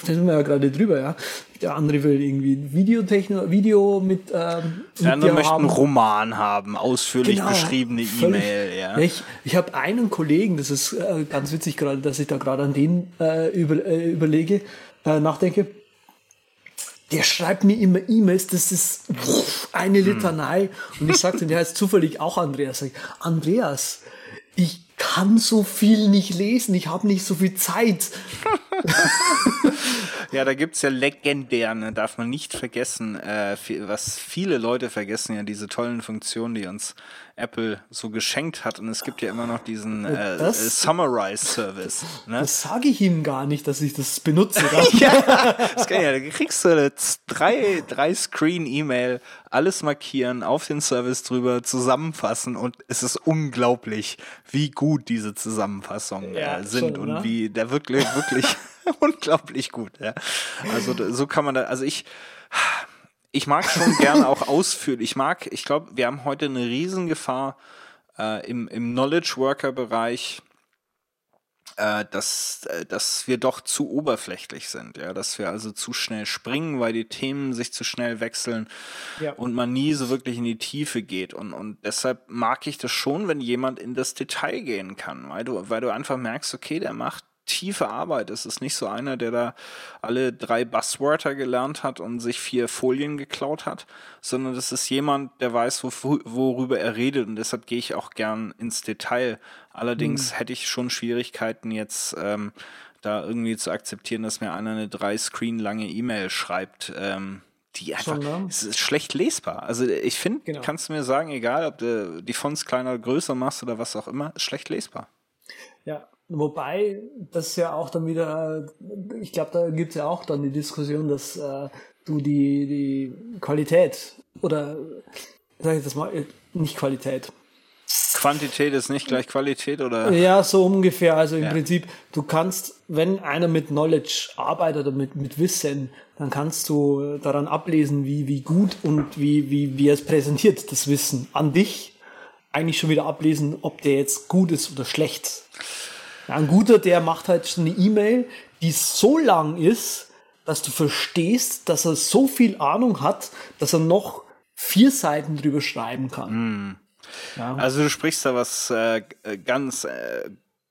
S3: sind wir ja gerade drüber, ja. Der andere will irgendwie Videotechno, Video mit, ähm,
S4: Der andere möchte einen Roman haben, ausführlich genau, beschriebene E-Mail, ja.
S3: Ich, ich habe einen Kollegen, das ist äh, ganz witzig gerade, dass ich da gerade an den äh, über, äh, überlege, äh, nachdenke, der schreibt mir immer E-Mails, das ist eine hm. Litanei. Und ich sagte, der heißt zufällig auch Andreas. Ich, Andreas, ich kann so viel nicht lesen, ich habe nicht so viel Zeit.
S4: ja, da gibt's ja legendär, ne? darf man nicht vergessen, äh, was viele Leute vergessen, ja, diese tollen Funktionen, die uns Apple so geschenkt hat. Und es gibt ja immer noch diesen äh, das, äh, Summarize-Service.
S3: Ne? Das sage ich ihm gar nicht, dass ich das benutze.
S4: ja, das kann ja, da kriegst du eine drei, drei Screen-E-Mail, alles markieren, auf den Service drüber, zusammenfassen und es ist unglaublich, wie gut diese Zusammenfassungen ja, äh, sind schon, und ne? wie der wirklich, wirklich unglaublich gut. Ja. Also so kann man da, also ich ich mag schon gerne auch ausführen. Ich mag, ich glaube, wir haben heute eine Riesengefahr äh, im, im Knowledge Worker Bereich, äh, dass, äh, dass wir doch zu oberflächlich sind, ja, dass wir also zu schnell springen, weil die Themen sich zu schnell wechseln ja. und man nie so wirklich in die Tiefe geht. Und, und deshalb mag ich das schon, wenn jemand in das Detail gehen kann, weil du, weil du einfach merkst, okay, der macht tiefe Arbeit. Es ist nicht so einer, der da alle drei Buzzwörter gelernt hat und sich vier Folien geklaut hat, sondern das ist jemand, der weiß, wo, worüber er redet und deshalb gehe ich auch gern ins Detail. Allerdings mhm. hätte ich schon Schwierigkeiten jetzt ähm, da irgendwie zu akzeptieren, dass mir einer eine drei Screen lange E-Mail schreibt. Ähm, die einfach, ne? es ist schlecht lesbar. Also ich finde, genau. kannst du mir sagen, egal ob du die Fonts kleiner oder größer machst oder was auch immer, ist schlecht lesbar.
S3: Wobei das ja auch dann wieder, ich glaube, da gibt es ja auch dann die Diskussion, dass äh, du die, die Qualität oder sag ich das mal, nicht Qualität.
S4: Quantität ist nicht gleich Qualität, oder?
S3: Ja, so ungefähr. Also im ja. Prinzip, du kannst, wenn einer mit Knowledge arbeitet oder mit, mit Wissen, dann kannst du daran ablesen, wie, wie gut und wie, wie, wie er es präsentiert, das Wissen an dich. Eigentlich schon wieder ablesen, ob der jetzt gut ist oder schlecht. Ja, ein guter, der macht halt eine E-Mail, die so lang ist, dass du verstehst, dass er so viel Ahnung hat, dass er noch vier Seiten drüber schreiben kann. Mm.
S4: Ja. Also du sprichst da was äh, ganz äh,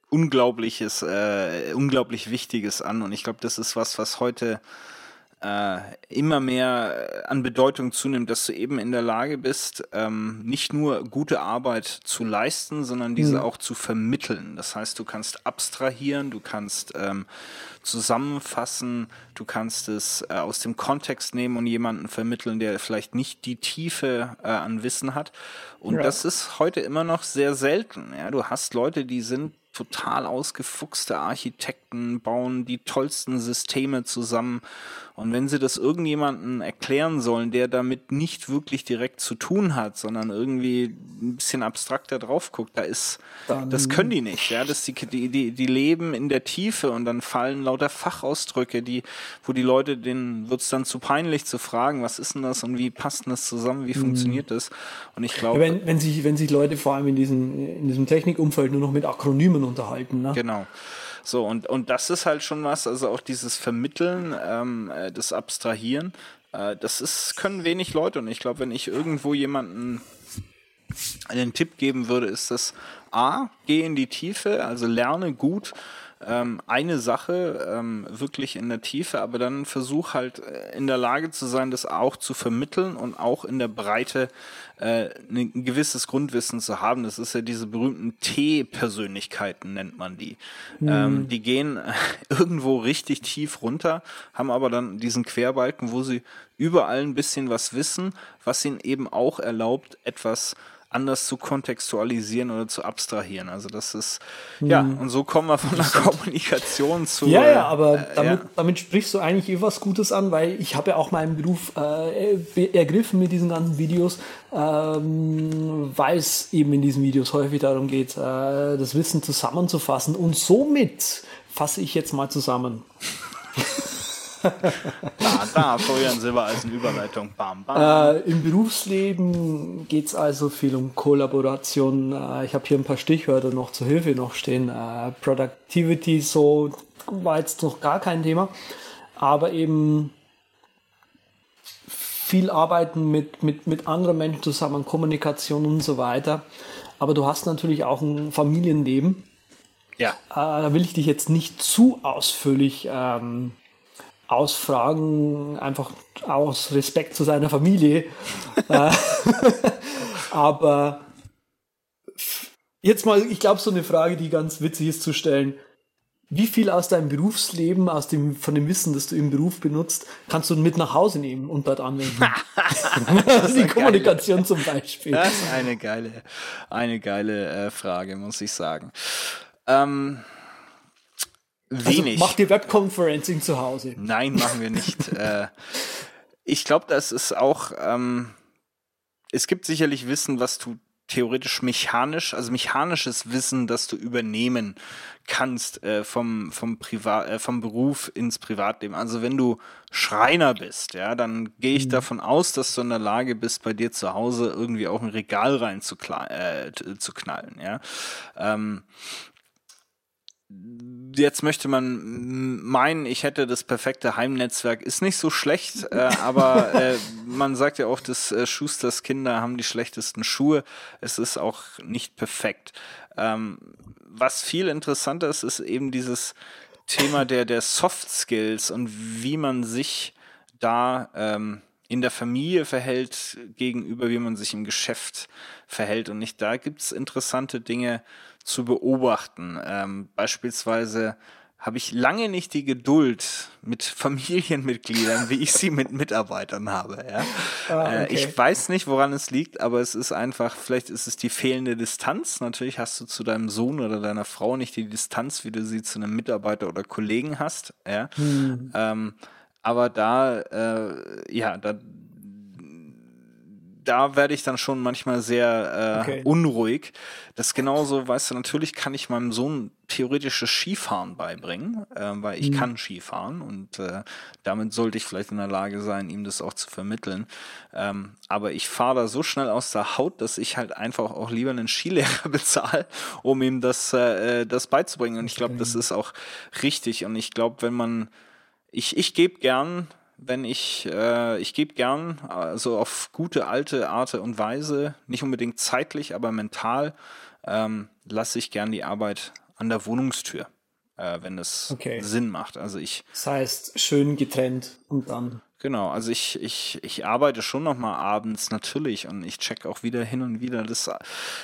S4: Unglaubliches, äh, unglaublich Wichtiges an und ich glaube, das ist was, was heute äh, immer mehr an Bedeutung zunimmt, dass du eben in der Lage bist, ähm, nicht nur gute Arbeit zu leisten, sondern diese mhm. auch zu vermitteln. Das heißt, du kannst abstrahieren, du kannst ähm, zusammenfassen, du kannst es äh, aus dem Kontext nehmen und jemanden vermitteln, der vielleicht nicht die Tiefe äh, an Wissen hat. Und ja. das ist heute immer noch sehr selten. Ja? Du hast Leute, die sind total ausgefuchste Architekten, bauen die tollsten Systeme zusammen. Und wenn sie das irgendjemanden erklären sollen, der damit nicht wirklich direkt zu tun hat, sondern irgendwie ein bisschen abstrakter drauf guckt, da ist, dann das können die nicht. Ja, das die, die, die, die leben in der Tiefe und dann fallen lauter Fachausdrücke, die, wo die Leute, denen wird es dann zu peinlich zu fragen, was ist denn das und wie passt denn das zusammen, wie mhm. funktioniert das? Und ich glaube.
S3: Wenn, wenn sich, wenn sich Leute vor allem in diesem, in diesem Technikumfeld nur noch mit Akronymen unterhalten, ne?
S4: Genau. So, und, und das ist halt schon was, also auch dieses Vermitteln, ähm, äh, das Abstrahieren, äh, das ist, können wenig Leute. Und ich glaube, wenn ich irgendwo jemanden einen Tipp geben würde, ist das A, geh in die Tiefe, also lerne gut ähm, eine Sache ähm, wirklich in der Tiefe, aber dann versuch halt äh, in der Lage zu sein, das auch zu vermitteln und auch in der Breite äh, ein gewisses Grundwissen zu haben. Das ist ja diese berühmten T-Persönlichkeiten, nennt man die. Mhm. Ähm, die gehen irgendwo richtig tief runter, haben aber dann diesen Querbalken, wo sie überall ein bisschen was wissen, was ihnen eben auch erlaubt, etwas anders zu kontextualisieren oder zu abstrahieren. Also das ist, hm. ja, und so kommen wir von der Kommunikation zu.
S3: Ja, ja, aber äh, damit, ja. damit sprichst du eigentlich eh was Gutes an, weil ich habe ja auch meinen Beruf äh, ergriffen mit diesen ganzen Videos, ähm, weil es eben in diesen Videos häufig darum geht, äh, das Wissen zusammenzufassen und somit fasse ich jetzt mal zusammen.
S4: da, da, Florian Silber als eine Überleitung. Bam, bam.
S3: Äh, Im Berufsleben geht es also viel um Kollaboration. Äh, ich habe hier ein paar Stichwörter noch zur Hilfe noch stehen. Äh, Productivity, so war jetzt noch gar kein Thema. Aber eben viel arbeiten mit, mit, mit anderen Menschen zusammen, Kommunikation und so weiter. Aber du hast natürlich auch ein Familienleben.
S4: Ja.
S3: Äh, da will ich dich jetzt nicht zu ausführlich ähm, ausfragen, einfach aus Respekt zu seiner Familie. Äh, aber jetzt mal, ich glaube, so eine Frage, die ganz witzig ist zu stellen. Wie viel aus deinem Berufsleben, aus dem, von dem Wissen, das du im Beruf benutzt, kannst du mit nach Hause nehmen und dort anwenden? die Kommunikation geile. zum Beispiel.
S4: Das ist eine geile, eine geile äh, Frage, muss ich sagen. Ähm,
S3: wenig. Also macht ihr Webconferencing zu Hause?
S4: Nein, machen wir nicht. äh, ich glaube, das ist auch, ähm, es gibt sicherlich Wissen, was du theoretisch mechanisch, also mechanisches Wissen, das du übernehmen kannst äh, vom vom Privat, äh, vom Beruf ins Privatleben. Also wenn du Schreiner bist, ja, dann gehe ich mhm. davon aus, dass du in der Lage bist, bei dir zu Hause irgendwie auch ein Regal rein zu, äh, zu knallen, ja. Ähm, jetzt möchte man meinen, ich hätte das perfekte Heimnetzwerk. Ist nicht so schlecht, äh, aber äh, man sagt ja auch, dass äh, Schusters Kinder haben die schlechtesten Schuhe. Es ist auch nicht perfekt. Ähm, was viel interessanter ist, ist eben dieses Thema der, der Soft Skills und wie man sich da ähm, in der Familie verhält gegenüber, wie man sich im Geschäft verhält. Und nicht da gibt es interessante Dinge, zu beobachten. Ähm, beispielsweise habe ich lange nicht die Geduld mit Familienmitgliedern, wie ich sie mit Mitarbeitern habe. Ja? Ah, äh, okay. ich weiß nicht, woran es liegt, aber es ist einfach, vielleicht ist es die fehlende Distanz. Natürlich hast du zu deinem Sohn oder deiner Frau nicht die Distanz, wie du sie zu einem Mitarbeiter oder Kollegen hast. Ja? Hm. Ähm, aber da, äh, ja, da, da werde ich dann schon manchmal sehr äh, okay. unruhig. Das genauso, weißt du, natürlich kann ich meinem Sohn theoretisches Skifahren beibringen, äh, weil ich mhm. kann Skifahren und äh, damit sollte ich vielleicht in der Lage sein, ihm das auch zu vermitteln. Ähm, aber ich fahre da so schnell aus der Haut, dass ich halt einfach auch lieber einen Skilehrer bezahle, um ihm das, äh, das beizubringen. Und ich glaube, das ist auch richtig. Und ich glaube, wenn man, ich, ich gebe gern wenn ich, äh, ich gebe gern, also auf gute alte Art und Weise, nicht unbedingt zeitlich, aber mental, ähm, lasse ich gern die Arbeit an der Wohnungstür, äh, wenn es okay. Sinn macht. Also ich.
S3: Das heißt, schön getrennt und dann.
S4: Genau, also ich, ich, ich arbeite schon noch mal abends natürlich und ich check auch wieder hin und wieder das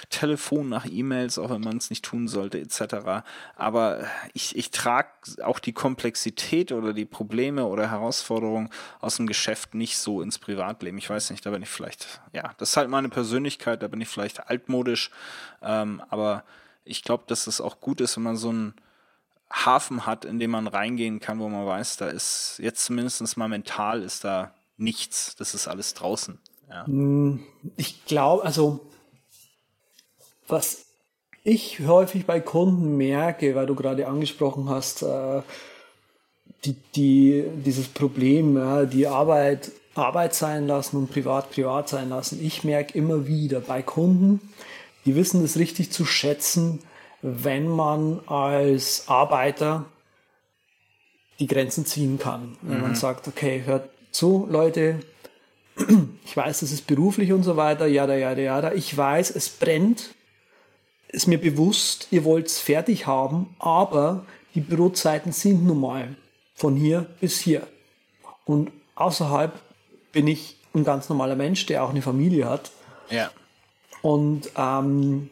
S4: Telefon nach E-Mails, auch wenn man es nicht tun sollte, etc. Aber ich, ich trage auch die Komplexität oder die Probleme oder Herausforderungen aus dem Geschäft nicht so ins Privatleben. Ich weiß nicht, da bin ich vielleicht, ja, das ist halt meine Persönlichkeit, da bin ich vielleicht altmodisch, ähm, aber ich glaube, dass es auch gut ist, wenn man so einen Hafen hat, in dem man reingehen kann, wo man weiß, da ist jetzt zumindest mal mental ist da nichts. Das ist alles draußen. Ja.
S3: Ich glaube, also was ich häufig bei Kunden merke, weil du gerade angesprochen hast, äh, die, die, dieses Problem, die Arbeit Arbeit sein lassen und privat privat sein lassen. Ich merke immer wieder bei Kunden, die wissen es richtig zu schätzen, wenn man als Arbeiter die Grenzen ziehen kann. Wenn mhm. man sagt, okay, hört zu, Leute, ich weiß, das ist beruflich und so weiter, jada, jada, jada. Ich weiß, es brennt, ist mir bewusst, ihr wollt es fertig haben, aber die Bürozeiten sind nun mal von hier bis hier. Und außerhalb bin ich ein ganz normaler Mensch, der auch eine Familie hat.
S4: Ja.
S3: Und ähm,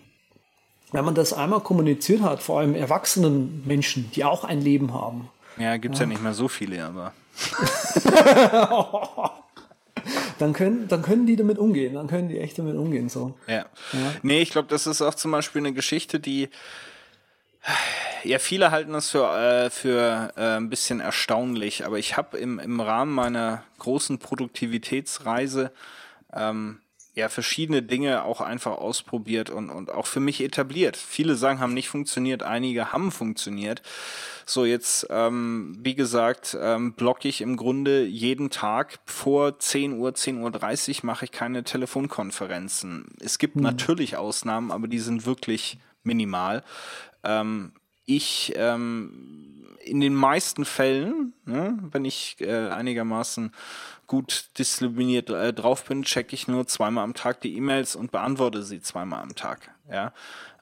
S3: wenn man das einmal kommuniziert hat, vor allem erwachsenen Menschen, die auch ein Leben haben.
S4: Ja, gibt es ja. ja nicht mehr so viele, aber.
S3: dann können, dann können die damit umgehen, dann können die echt damit umgehen. So.
S4: Ja. ja. Nee, ich glaube, das ist auch zum Beispiel eine Geschichte, die ja, viele halten das für, äh, für äh, ein bisschen erstaunlich, aber ich habe im, im Rahmen meiner großen Produktivitätsreise ähm, ja verschiedene Dinge auch einfach ausprobiert und, und auch für mich etabliert. Viele sagen, haben nicht funktioniert, einige haben funktioniert. So, jetzt, ähm, wie gesagt, ähm, blocke ich im Grunde jeden Tag vor 10 Uhr, 10.30 Uhr mache ich keine Telefonkonferenzen. Es gibt mhm. natürlich Ausnahmen, aber die sind wirklich minimal. Ähm, ich ähm, in den meisten Fällen, ne, wenn ich äh, einigermaßen gut diszipliniert äh, drauf bin, checke ich nur zweimal am Tag die E-Mails und beantworte sie zweimal am Tag. Ja.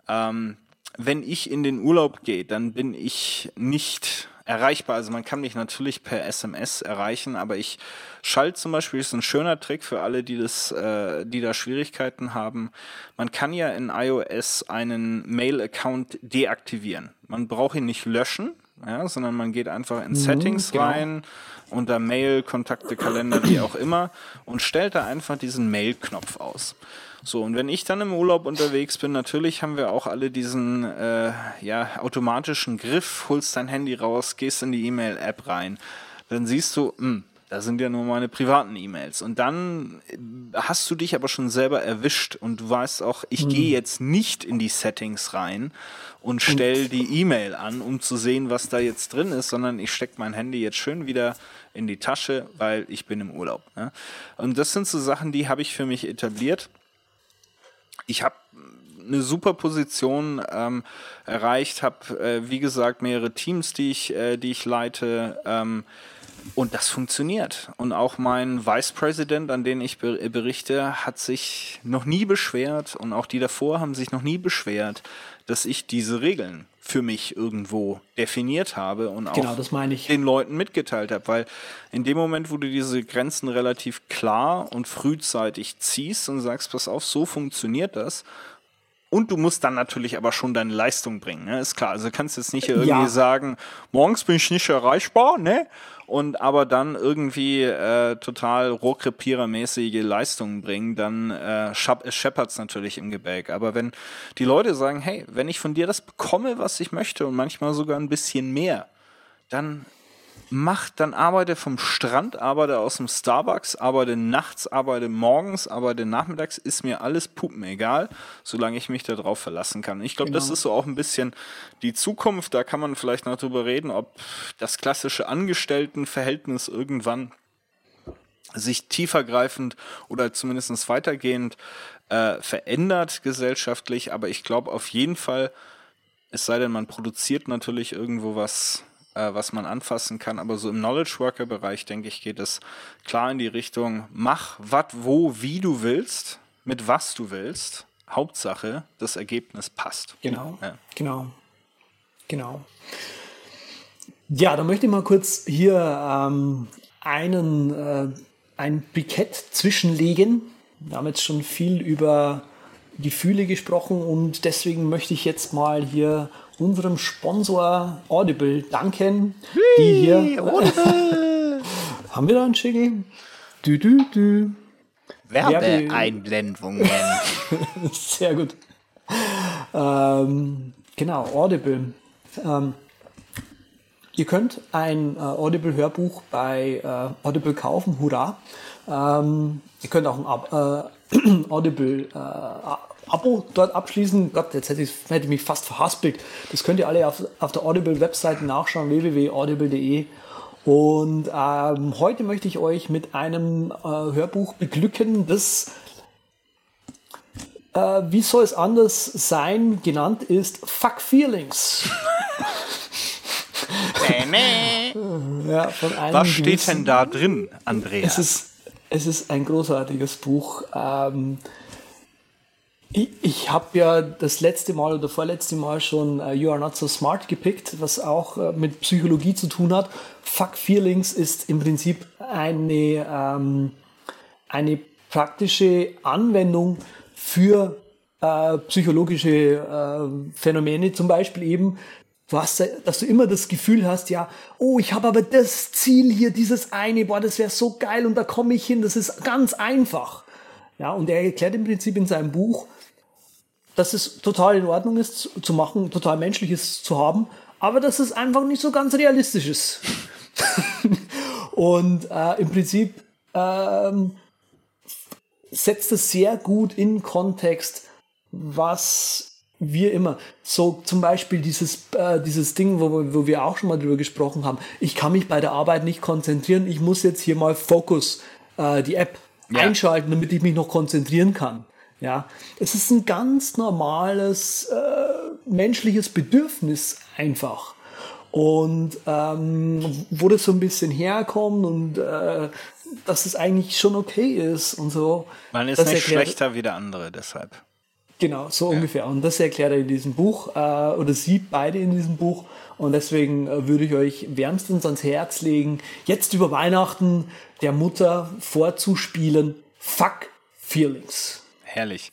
S4: Ähm, wenn ich in den Urlaub gehe, dann bin ich nicht erreichbar. Also man kann mich natürlich per SMS erreichen, aber ich schalte zum Beispiel, das ist ein schöner Trick für alle, die das, äh, die da Schwierigkeiten haben. Man kann ja in iOS einen Mail-Account deaktivieren. Man braucht ihn nicht löschen, ja, sondern man geht einfach in mhm, Settings genau. rein, unter Mail, Kontakte, Kalender, wie auch immer und stellt da einfach diesen Mail-Knopf aus. So, und wenn ich dann im Urlaub unterwegs bin, natürlich haben wir auch alle diesen äh, ja, automatischen Griff, holst dein Handy raus, gehst in die E-Mail-App rein. Dann siehst du, mh, hm, da sind ja nur meine privaten E-Mails. Und dann äh, hast du dich aber schon selber erwischt und du weißt auch, ich mhm. gehe jetzt nicht in die Settings rein und stelle die E-Mail an, um zu sehen, was da jetzt drin ist, sondern ich stecke mein Handy jetzt schön wieder in die Tasche, weil ich bin im Urlaub. Ne? Und das sind so Sachen, die habe ich für mich etabliert ich habe eine super Position ähm, erreicht, habe äh, wie gesagt mehrere Teams, die ich, äh, die ich leite. Ähm, und das funktioniert. Und auch mein Vice President, an den ich berichte, hat sich noch nie beschwert und auch die davor haben sich noch nie beschwert, dass ich diese Regeln für mich irgendwo definiert habe und
S3: genau,
S4: auch
S3: ich.
S4: den Leuten mitgeteilt habe. Weil in dem Moment, wo du diese Grenzen relativ klar und frühzeitig ziehst und sagst, pass auf, so funktioniert das, und du musst dann natürlich aber schon deine Leistung bringen, ne? ist klar. Also du kannst jetzt nicht irgendwie ja. sagen, morgens bin ich nicht erreichbar, ne? Und aber dann irgendwie äh, total rohrkrepierermäßige Leistungen bringen, dann äh, scheppert es natürlich im Gebäck. Aber wenn die Leute sagen, hey, wenn ich von dir das bekomme, was ich möchte und manchmal sogar ein bisschen mehr, dann macht, dann arbeite vom Strand, arbeite aus dem Starbucks, arbeite nachts, arbeite morgens, arbeite nachmittags, ist mir alles pupen egal, solange ich mich darauf verlassen kann. Ich glaube, genau. das ist so auch ein bisschen die Zukunft. Da kann man vielleicht noch drüber reden, ob das klassische Angestelltenverhältnis irgendwann sich tiefergreifend oder zumindest weitergehend äh, verändert gesellschaftlich. Aber ich glaube auf jeden Fall, es sei denn, man produziert natürlich irgendwo was äh, was man anfassen kann. Aber so im Knowledge Worker Bereich, denke ich, geht es klar in die Richtung, mach was, wo, wie du willst, mit was du willst. Hauptsache, das Ergebnis passt.
S3: Genau, ja. genau, genau. Ja, da möchte ich mal kurz hier ähm, einen, äh, ein Brikett zwischenlegen. Wir haben jetzt schon viel über Gefühle gesprochen und deswegen möchte ich jetzt mal hier unserem Sponsor Audible danken, die hier. Audible. haben wir da einen Jingle? Du, du, du.
S4: Werbeeinblendungen.
S3: Sehr gut. Ähm, Genau, Audible. Ähm, ihr könnt ein äh, Audible-Hörbuch bei äh, Audible kaufen, hurra. Ähm, ihr könnt auch ein Ab äh, Audible äh, Abo dort abschließen. Gott, jetzt hätte ich, hätte ich mich fast verhaspelt. Das könnt ihr alle auf, auf der Audible-Webseite nachschauen, www.audible.de. Und ähm, heute möchte ich euch mit einem äh, Hörbuch beglücken, das, äh, wie soll es anders sein, genannt ist Fuck Feelings. Ja,
S4: Was steht
S3: gewissen-
S4: denn da drin, Andreas?
S3: Es ist, es ist ein großartiges Buch. Ähm, ich ich habe ja das letzte Mal oder vorletzte Mal schon äh, You Are Not So Smart gepickt, was auch äh, mit Psychologie zu tun hat. Fuck Feelings ist im Prinzip eine, ähm, eine praktische Anwendung für äh, psychologische äh, Phänomene, zum Beispiel eben, du hast, dass du immer das Gefühl hast, ja, oh, ich habe aber das Ziel hier, dieses eine, boah, das wäre so geil und da komme ich hin, das ist ganz einfach. Ja, und er erklärt im Prinzip in seinem Buch, dass es total in Ordnung ist zu- machen, total menschlich ist zu haben, aber dass es einfach nicht so ganz realistisch ist. und äh, im Prinzip ähm, setzt es sehr gut in Kontext, was wir immer, so zum Beispiel dieses, äh, dieses Ding, wo, wo wir auch schon mal drüber gesprochen haben, ich kann mich bei der Arbeit nicht konzentrieren, ich muss jetzt hier mal Focus, äh, die App
S4: Ja.
S3: einschalten, damit ich mich noch konzentrieren kann. Ja, es ist ein ganz normales äh, menschliches Bedürfnis einfach. Und ähm, wo das so ein bisschen herkommt und äh, dass es eigentlich schon okay ist und so.
S4: Man ist
S3: das
S4: nicht
S3: erklärt-
S4: schlechter wie der andere, deshalb.
S3: Genau, so ungefähr. Und das erklärt er in diesem Buch, äh, oder sie beide in diesem Buch. Und deswegen äh, würde ich euch wärmstens ans Herz legen, jetzt über Weihnachten der Mutter vorzuspielen, Fuck Feelings.
S4: Herrlich.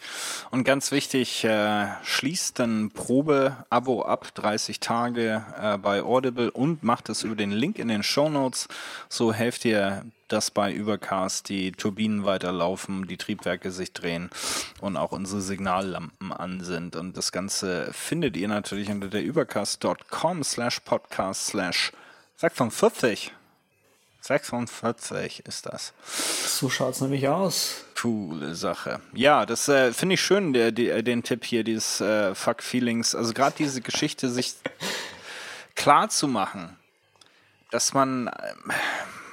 S4: Und ganz wichtig, äh, schließt ein Probe-Abo ab, 30 Tage äh, bei Audible und macht es über den Link in den Show Notes. So helft ihr, dass bei Übercast die Turbinen weiterlaufen, die Triebwerke sich drehen und auch unsere Signallampen an sind. Und das Ganze findet ihr natürlich unter der übercast.com slash podcast slash 46. 46 ist das.
S3: So schaut's nämlich aus.
S4: Coole Sache. Ja, das äh, finde ich schön, der, der, den Tipp hier, dieses äh, Fuck Feelings. Also gerade diese Geschichte, sich klar zu machen, dass man, ähm,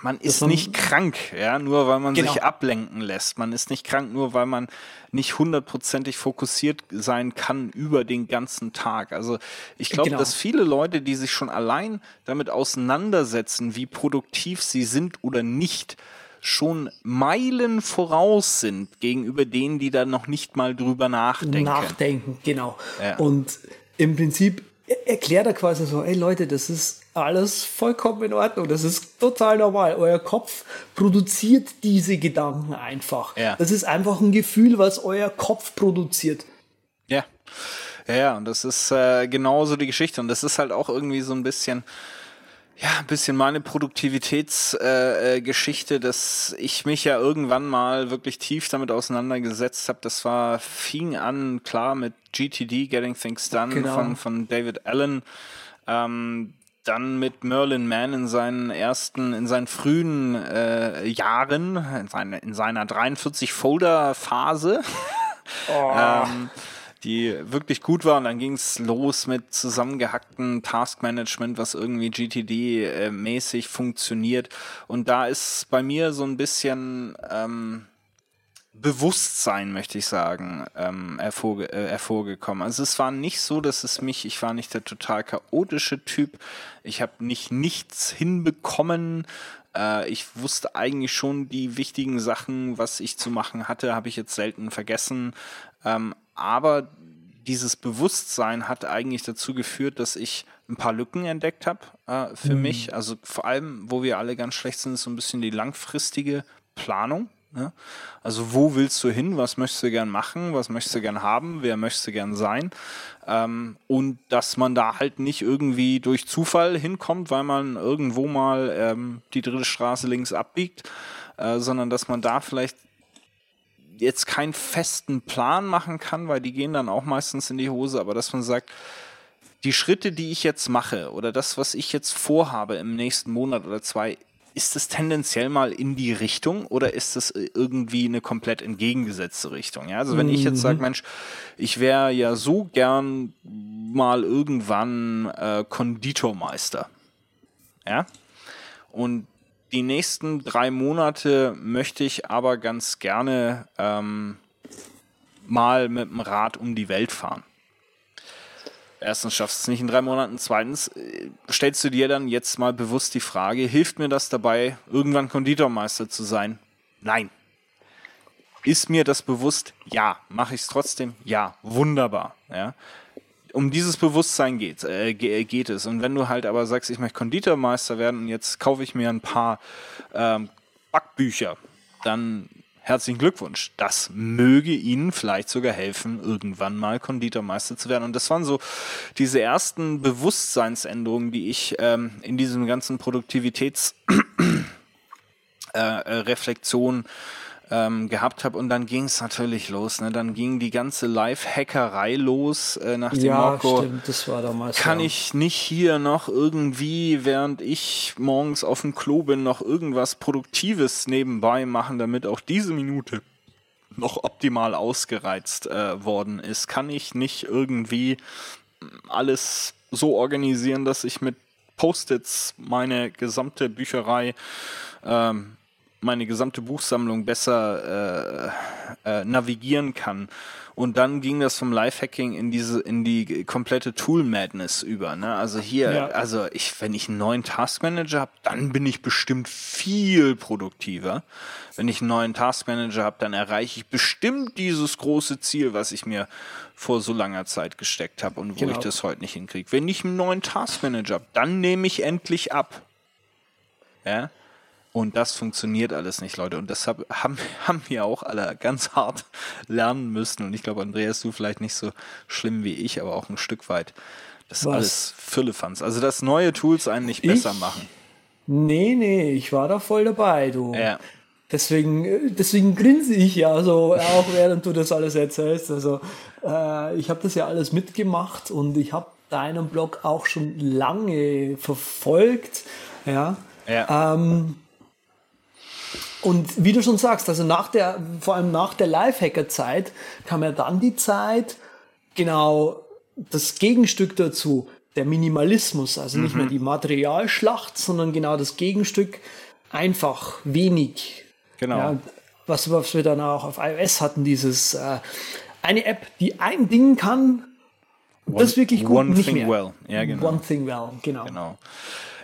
S4: man ist
S3: man-
S4: nicht krank, ja, nur weil man
S3: Genau.
S4: sich ablenken lässt. Man ist nicht krank, nur weil man nicht hundertprozentig fokussiert sein kann über den ganzen Tag. Also ich glaube,
S3: Genau.
S4: dass viele Leute, die sich schon allein damit auseinandersetzen, wie produktiv sie sind oder nicht, schon Meilen voraus sind gegenüber denen, die da noch nicht mal drüber nachdenken.
S3: Nachdenken, genau.
S4: Ja.
S3: Und im Prinzip er- erklärt er quasi so, ey Leute, das ist alles vollkommen in Ordnung, das ist total normal. Euer Kopf produziert diese Gedanken einfach.
S4: Ja.
S3: Das ist einfach ein Gefühl, was euer Kopf produziert.
S4: Ja. Ja, ja, und das ist äh, genauso die Geschichte. Und das ist halt auch irgendwie so ein bisschen, ja, ein bisschen meine Produktivitätsgeschichte, äh, äh, dass ich mich ja irgendwann mal wirklich tief damit auseinandergesetzt habe. Das war, fing an, klar, mit GTD, Getting Things Done,
S3: Genau.
S4: von, von David Allen. Ähm, dann mit Merlin Mann in seinen ersten, in seinen frühen äh, Jahren, in, seine, in seiner 43-Folder-Phase. ähm, die wirklich gut war. Und dann ging es los mit zusammengehacktem Taskmanagement, was irgendwie GTD-mäßig funktioniert. Und da ist bei mir so ein bisschen ähm, Bewusstsein, möchte ich sagen, ähm, hervorge äh, hervorgekommen. Also es war nicht so, dass es mich, ich war nicht der total chaotische Typ. Ich habe nicht nichts hinbekommen. Äh, ich wusste eigentlich schon die wichtigen Sachen, was ich zu machen hatte, habe ich jetzt selten vergessen. Ähm, aber dieses Bewusstsein hat eigentlich dazu geführt, dass ich ein paar Lücken entdeckt habe äh, für mich. Also vor allem, wo wir alle ganz schlecht sind, ist so ein bisschen die langfristige Planung. Ne? Also wo willst du hin? Was möchtest du gern machen? Was möchtest du gern haben? Wer möchtest du gern sein? Ähm, und dass man da halt nicht irgendwie durch Zufall hinkommt, weil man irgendwo mal ähm, die dritte Straße links abbiegt, äh, sondern dass man da vielleicht jetzt keinen festen Plan machen kann, weil die gehen dann auch meistens in die Hose, aber dass man sagt, die Schritte, die ich jetzt mache oder das, was ich jetzt vorhabe im nächsten Monat oder zwei, ist es tendenziell mal in die Richtung oder ist es irgendwie eine komplett entgegengesetzte Richtung? Ja, also wenn ich jetzt sage, mhm. Mensch, ich wäre ja so gern mal irgendwann äh, Konditormeister. Ja. Und die nächsten drei Monate möchte ich aber ganz gerne ähm, mal mit dem Rad um die Welt fahren. Erstens schaffst du es nicht in drei Monaten. Zweitens äh, stellst du dir dann jetzt mal bewusst die Frage, hilft mir das dabei, irgendwann Konditormeister zu sein? Nein. Ist mir das bewusst? Ja. Mache ich es trotzdem? Ja. Wunderbar. Ja. Um dieses Bewusstsein geht, äh, geht es. Und wenn du halt aber sagst, ich möchte Konditormeister werden und jetzt kaufe ich mir ein paar ähm, Backbücher, dann herzlichen Glückwunsch. Das möge Ihnen vielleicht sogar helfen, irgendwann mal Konditormeister zu werden. Und das waren so diese ersten Bewusstseinsänderungen, die ich ähm, in diesem ganzen Produktivitätsreflexion äh, ähm, gehabt habe. Und dann ging es natürlich los. Ne? Dann ging die ganze Live-Hackerei los äh, nach dem
S3: ja,
S4: Motto.
S3: Stimmt, das war damals.
S4: Kann ja. ich nicht hier noch irgendwie, während ich morgens auf dem Klo bin, noch irgendwas Produktives nebenbei machen, damit auch diese Minute noch optimal ausgereizt äh, worden ist? Kann ich nicht irgendwie alles so organisieren, dass ich mit Post-its meine gesamte Bücherei ähm, meine gesamte Buchsammlung besser äh, äh, navigieren kann. Und dann ging das vom Lifehacking in diese, in die komplette Tool Madness über. Ne? Also hier, ja. also ich, wenn ich einen neuen Taskmanager habe, dann bin ich bestimmt viel produktiver. Wenn ich einen neuen Taskmanager habe, dann erreiche ich bestimmt dieses große Ziel, was ich mir vor so langer Zeit gesteckt habe und wo genau. ich das heute nicht hinkriege. Wenn ich einen neuen Taskmanager habe, dann nehme ich endlich ab. Ja? Und das funktioniert alles nicht, Leute. Und deshalb haben, haben wir auch alle ganz hart lernen müssen. Und ich glaube, Andreas, du vielleicht nicht so schlimm wie ich, aber auch ein Stück weit. Das Was? alles Füllefanz. Also, dass neue Tools einen nicht besser
S3: ich?
S4: machen.
S3: Nee, nee, ich war da voll dabei, du. Ja. Deswegen, deswegen grinse ich ja so, auch während du das alles erzählst. Also, äh, ich habe das ja alles mitgemacht und ich habe deinen Blog auch schon lange verfolgt. Ja. ja. Ähm, und wie du schon sagst, also nach der, vor allem nach der Lifehacker-Zeit kam ja dann die Zeit, genau das Gegenstück dazu, der Minimalismus, also mhm. nicht mehr mhm. die Materialschlacht, sondern genau das Gegenstück, einfach wenig.
S4: Genau. Ja,
S3: was, was wir dann auch auf iOS hatten, dieses äh, eine App, die ein Ding kann, one, das wirklich gut,
S4: one
S3: nicht
S4: thing
S3: mehr.
S4: Well. Ja, genau.
S3: One thing well, genau.
S4: genau.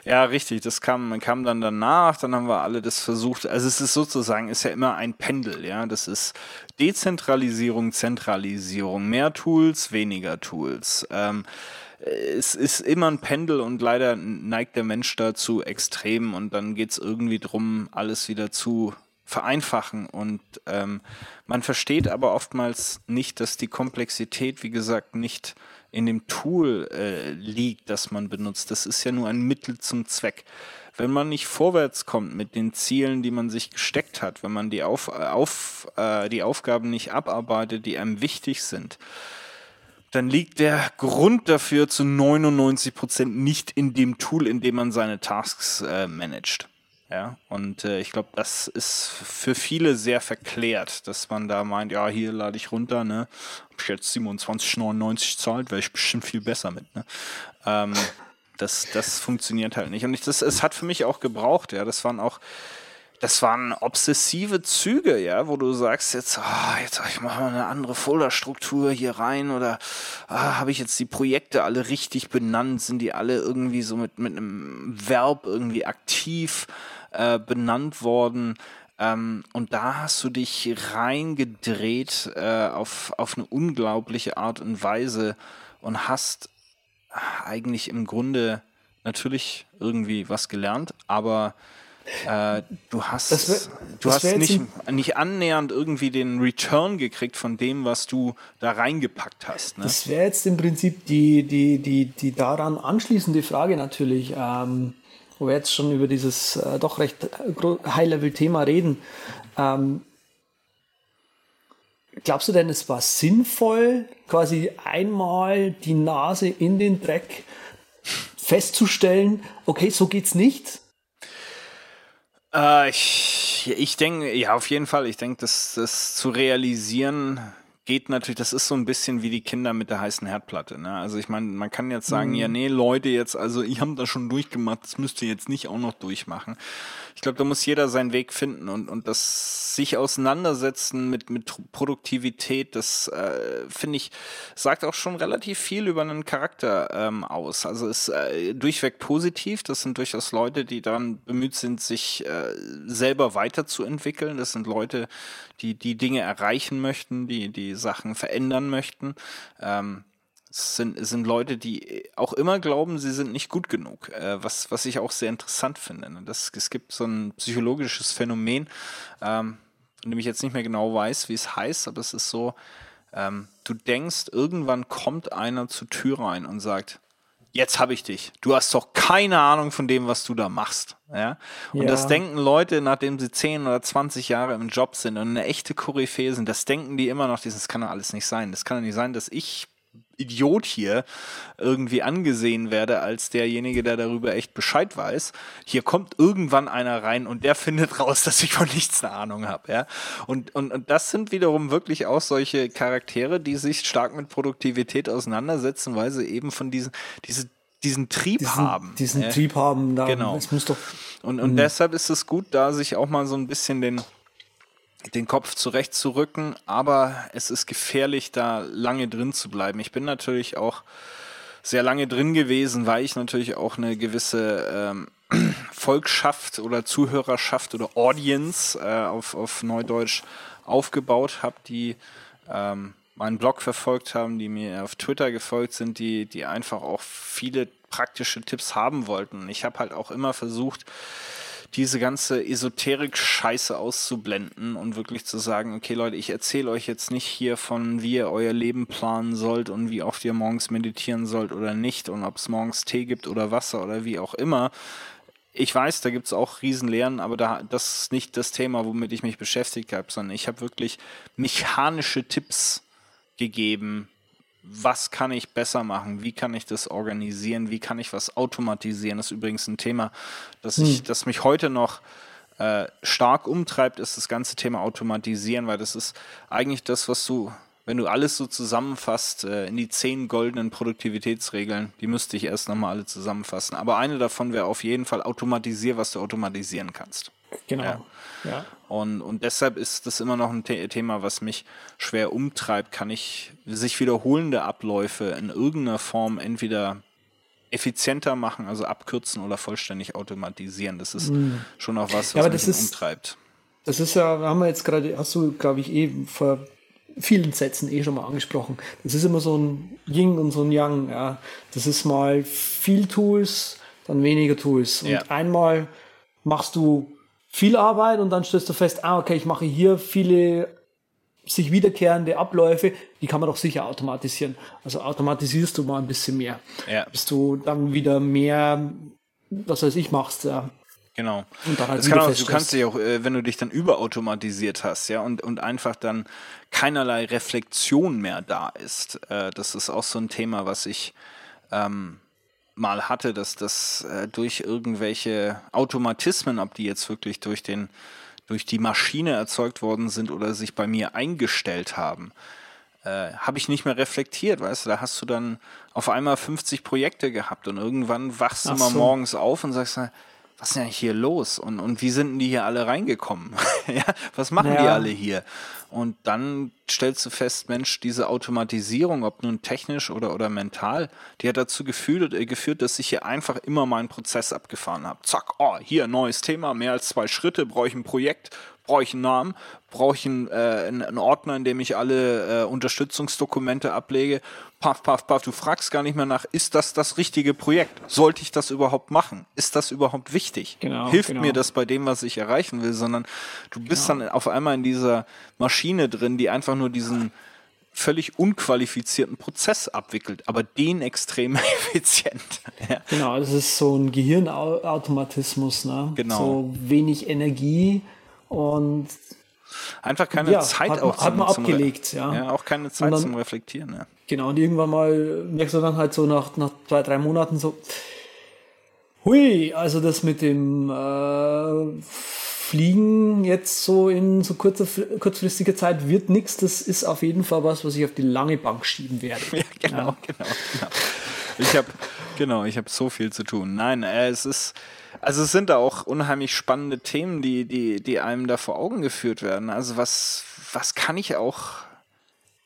S4: Ja, richtig. Das kam, kam dann danach. Dann haben wir alle das versucht. Also es ist sozusagen, ist ja immer ein Pendel. Ja, das ist Dezentralisierung, Zentralisierung. Mehr Tools, weniger Tools. Ähm, es ist immer ein Pendel und leider neigt der Mensch dazu extrem und dann geht es irgendwie drum, alles wieder zu vereinfachen und ähm, man versteht aber oftmals nicht, dass die Komplexität, wie gesagt, nicht in dem Tool äh, liegt, das man benutzt. Das ist ja nur ein Mittel zum Zweck. Wenn man nicht vorwärts kommt mit den Zielen, die man sich gesteckt hat, wenn man die, auf, auf, äh, die Aufgaben nicht abarbeitet, die einem wichtig sind, dann liegt der Grund dafür zu 99 Prozent nicht in dem Tool, in dem man seine Tasks äh, managt. Ja, und äh, ich glaube, das ist für viele sehr verklärt, dass man da meint, ja, hier lade ich runter, ne? Ob ich jetzt 27,99 zahlt, wäre ich bestimmt viel besser mit, ne? Ähm, das, das funktioniert halt nicht. Und ich, das, es hat für mich auch gebraucht, ja. Das waren auch, das waren obsessive Züge, ja, wo du sagst jetzt, oh, jetzt ich mache mal eine andere Folderstruktur hier rein oder ah, habe ich jetzt die Projekte alle richtig benannt? Sind die alle irgendwie so mit, mit einem Verb irgendwie aktiv? Äh, benannt worden. Ähm, und da hast du dich reingedreht äh, auf, auf eine unglaubliche Art und Weise und hast eigentlich im Grunde natürlich irgendwie was gelernt, aber äh, du hast, wär, du hast nicht, nicht annähernd irgendwie den Return gekriegt von dem, was du da reingepackt hast.
S3: Ne? Das wäre jetzt im Prinzip die, die, die, die daran anschließende Frage natürlich. Ähm, wo wir jetzt schon über dieses äh, doch recht High-Level-Thema reden. Ähm, glaubst du denn, es war sinnvoll, quasi einmal die Nase in den Dreck festzustellen, okay, so geht's nicht?
S4: Äh, ich, ich denke, ja, auf jeden Fall. Ich denke, das, das zu realisieren geht natürlich, das ist so ein bisschen wie die Kinder mit der heißen Herdplatte. Ne? Also ich meine, man kann jetzt sagen, mhm. ja, nee, Leute, jetzt, also ich habe das schon durchgemacht, das müsst ihr jetzt nicht auch noch durchmachen. Ich glaube, da muss jeder seinen Weg finden und, und das sich auseinandersetzen mit, mit Produktivität, das äh, finde ich, sagt auch schon relativ viel über einen Charakter ähm, aus. Also ist äh, durchweg positiv. Das sind durchaus Leute, die daran bemüht sind, sich äh, selber weiterzuentwickeln. Das sind Leute, die die Dinge erreichen möchten, die die Sachen verändern möchten. Ähm, es sind, es sind Leute, die auch immer glauben, sie sind nicht gut genug, äh, was, was ich auch sehr interessant finde. Ne? Das, es gibt so ein psychologisches Phänomen, ähm, von dem ich jetzt nicht mehr genau weiß, wie es heißt, aber es ist so, ähm, du denkst, irgendwann kommt einer zur Tür rein und sagt, jetzt habe ich dich. Du hast doch keine Ahnung von dem, was du da machst. Ja? Und ja. das denken Leute, nachdem sie 10 oder 20 Jahre im Job sind und eine echte Koryphäe sind, das denken die immer noch, das kann doch alles nicht sein. Das kann doch nicht sein, dass ich Idiot hier irgendwie angesehen werde als derjenige, der darüber echt Bescheid weiß. Hier kommt irgendwann einer rein und der findet raus, dass ich von nichts eine Ahnung habe. Ja? Und, und, und das sind wiederum wirklich auch solche Charaktere, die sich stark mit Produktivität auseinandersetzen, weil sie eben von diesen, diese diesen Trieb
S3: diesen,
S4: haben.
S3: Diesen ja? Trieb haben,
S4: da, genau. Es muss doch, und und deshalb ist es gut, da sich auch mal so ein bisschen den den Kopf zurechtzurücken, aber es ist gefährlich, da lange drin zu bleiben. Ich bin natürlich auch sehr lange drin gewesen, weil ich natürlich auch eine gewisse ähm, Volksschaft oder Zuhörerschaft oder Audience äh, auf, auf Neudeutsch aufgebaut habe, die ähm, meinen Blog verfolgt haben, die mir auf Twitter gefolgt sind, die, die einfach auch viele praktische Tipps haben wollten. Ich habe halt auch immer versucht, diese ganze Esoterik-Scheiße auszublenden und wirklich zu sagen, okay Leute, ich erzähle euch jetzt nicht hier von, wie ihr euer Leben planen sollt und wie oft ihr morgens meditieren sollt oder nicht und ob es morgens Tee gibt oder Wasser oder wie auch immer. Ich weiß, da gibt es auch Riesenlehren, aber da, das ist nicht das Thema, womit ich mich beschäftigt habe, sondern ich habe wirklich mechanische Tipps gegeben, was kann ich besser machen, wie kann ich das organisieren, wie kann ich was automatisieren. Das ist übrigens ein Thema, das, ich, hm. das mich heute noch äh, stark umtreibt, ist das ganze Thema Automatisieren, weil das ist eigentlich das, was du, wenn du alles so zusammenfasst, äh, in die zehn goldenen Produktivitätsregeln, die müsste ich erst nochmal alle zusammenfassen. Aber eine davon wäre auf jeden Fall automatisier, was du automatisieren kannst.
S3: Genau. Ja. ja.
S4: Und, und deshalb ist das immer noch ein Thema, was mich schwer umtreibt. Kann ich sich wiederholende Abläufe in irgendeiner Form entweder effizienter machen, also abkürzen oder vollständig automatisieren? Das ist mhm. schon auch was, was
S3: ja,
S4: mich
S3: ist,
S4: umtreibt.
S3: Das ist ja, haben wir jetzt gerade, hast du, glaube ich, eh vor vielen Sätzen eh schon mal angesprochen. Das ist immer so ein Ying und so ein Yang. Ja. Das ist mal viel Tools, dann weniger Tools. Und ja. einmal machst du viel Arbeit und dann stellst du fest, ah, okay, ich mache hier viele sich wiederkehrende Abläufe, die kann man doch sicher automatisieren. Also automatisierst du mal ein bisschen mehr.
S4: Ja.
S3: Bis du dann wieder mehr, was weiß ich, machst, ja.
S4: Genau. Und dann halt das kann auch, du kannst dich auch, äh, wenn du dich dann überautomatisiert hast, ja, und, und einfach dann keinerlei Reflexion mehr da ist. Äh, das ist auch so ein Thema, was ich ähm, mal hatte, dass das äh, durch irgendwelche Automatismen, ob die jetzt wirklich durch den durch die Maschine erzeugt worden sind oder sich bei mir eingestellt haben, äh, habe ich nicht mehr reflektiert, weißt du, da hast du dann auf einmal 50 Projekte gehabt und irgendwann wachst du mal so. morgens auf und sagst, was ist denn hier los? Und, und wie sind denn die hier alle reingekommen? ja, was machen ja. die alle hier? Und dann stellst du fest, Mensch, diese Automatisierung, ob nun technisch oder, oder mental, die hat dazu geführt, äh, geführt, dass ich hier einfach immer meinen Prozess abgefahren habe. Zack, oh, hier neues Thema, mehr als zwei Schritte, brauche ich ein Projekt, brauche ich einen Namen, brauche ich einen, äh, einen, Ordner, in dem ich alle äh, Unterstützungsdokumente ablege. Paff, paff, paff. Du fragst gar nicht mehr nach, ist das das richtige Projekt? Sollte ich das überhaupt machen? Ist das überhaupt wichtig?
S3: Genau,
S4: Hilft
S3: genau.
S4: mir das bei dem, was ich erreichen will? Sondern du bist genau. dann auf einmal in dieser Maschine drin, die einfach nur diesen völlig unqualifizierten Prozess abwickelt, aber den extrem effizient.
S3: ja. Genau, das ist so ein Gehirnautomatismus, ne?
S4: Genau.
S3: So wenig Energie und
S4: Einfach keine
S3: Ja,
S4: Zeit
S3: hat,
S4: auch
S3: hat man
S4: zum
S3: abgelegt, ja.
S4: Ja, auch keine Zeit
S3: dann-
S4: zum Reflektieren. Ja.
S3: Genau, und irgendwann mal merkst du dann halt so nach, nach zwei, drei Monaten so, hui, also das mit dem äh, Fliegen jetzt so in so kurzer, kurzfristiger Zeit wird nichts. Das ist auf jeden Fall was, was ich auf die lange Bank schieben werde.
S4: Ja, genau, genau, genau. Ich habe genau, ich habe so viel zu tun. Nein, äh, es ist also es sind da auch unheimlich spannende Themen, die die die einem da vor Augen geführt werden. Also was was kann ich auch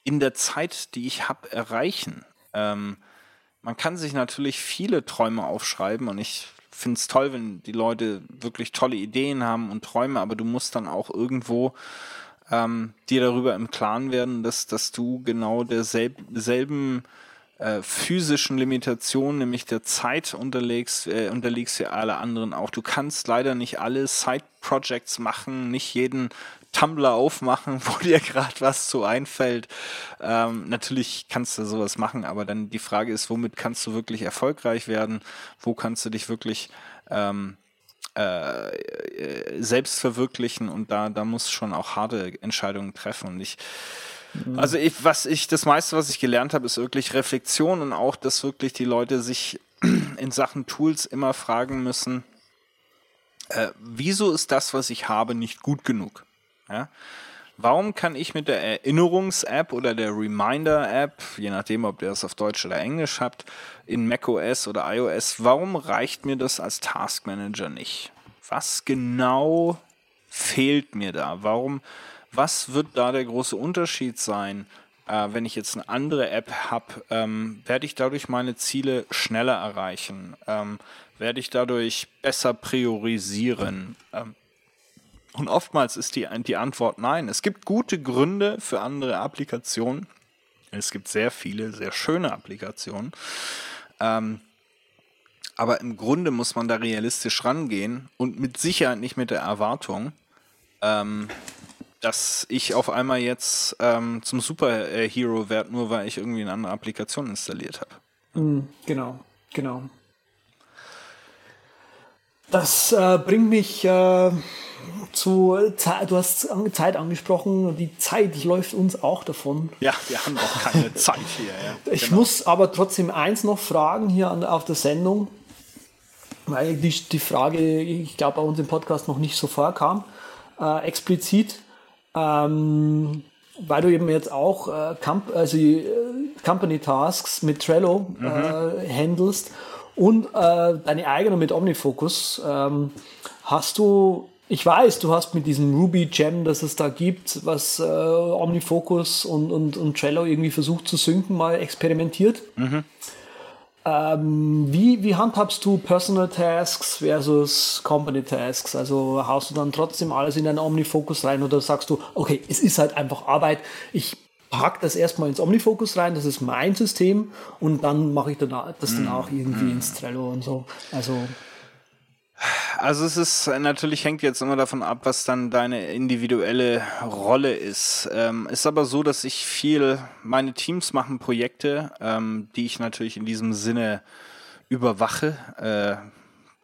S4: in der Zeit, die ich habe, erreichen? Ähm, man kann sich natürlich viele Träume aufschreiben und ich finde es toll, wenn die Leute wirklich tolle Ideen haben und Träume, aber du musst dann auch irgendwo ähm, dir darüber im Klaren werden, dass, dass du genau derselben äh, physischen Limitation, nämlich der Zeit unterlegst, äh, unterlegst ja alle anderen auch. Du kannst leider nicht alle Side-Projects machen, nicht jeden Tumblr aufmachen, wo dir gerade was zu einfällt. Ähm, natürlich kannst du sowas machen, aber dann die Frage ist, womit kannst du wirklich erfolgreich werden? Wo kannst du dich wirklich ähm, äh, selbst verwirklichen? Und da, da muss schon auch harte Entscheidungen treffen. Und ich, also ich, was ich, das meiste, was ich gelernt habe, ist wirklich Reflexion und auch, dass wirklich die Leute sich in Sachen Tools immer fragen müssen, äh, wieso ist das, was ich habe, nicht gut genug? Ja? Warum kann ich mit der Erinnerungs-App oder der Reminder-App, je nachdem, ob ihr das auf Deutsch oder Englisch habt, in macOS oder iOS, warum reicht mir das als Task Manager nicht? Was genau fehlt mir da? Warum, was wird da der große Unterschied sein? Äh, wenn ich jetzt eine andere App habe, ähm, werde ich dadurch meine Ziele schneller erreichen? Ähm, werde ich dadurch besser priorisieren? Ähm, und oftmals ist die, die Antwort nein. Es gibt gute Gründe für andere Applikationen. Es gibt sehr viele, sehr schöne Applikationen. Ähm, aber im Grunde muss man da realistisch rangehen und mit Sicherheit nicht mit der Erwartung, ähm, dass ich auf einmal jetzt ähm, zum Superhero werde, nur weil ich irgendwie eine andere Applikation installiert habe.
S3: Genau, genau. Das äh, bringt mich äh, zu Zeit. Du hast Zeit angesprochen. Die Zeit läuft uns auch davon.
S4: Ja, wir haben auch keine Zeit hier. Ja.
S3: Ich
S4: Genau.
S3: muss aber trotzdem eins noch fragen hier an, auf der Sendung, weil die, die Frage, ich glaube, bei uns im Podcast noch nicht so vorkam, äh, explizit, ähm, weil du eben jetzt auch äh, Comp also, äh, Company Tasks mit Trello äh, handelst und äh, deine eigene mit OmniFocus. Ähm, hast du, ich weiß, du hast mit diesem Ruby Gem, das es da gibt, was äh, OmniFocus und, und, und Trello irgendwie versucht zu synken, mal experimentiert. Ähm, wie, wie handhabst du Personal Tasks versus Company Tasks? Also haust du dann trotzdem alles in deinen OmniFocus rein oder sagst du, okay, es ist halt einfach Arbeit, ich pack das erstmal ins OmniFocus rein, das ist mein System und dann mache ich das dann auch irgendwie ins Trello und so. Also
S4: Also es ist äh, natürlich hängt jetzt immer davon ab, was dann deine individuelle Rolle ist. Ähm, ist aber so, dass ich viel, meine Teams machen Projekte, ähm, die ich natürlich in diesem Sinne überwache. Äh,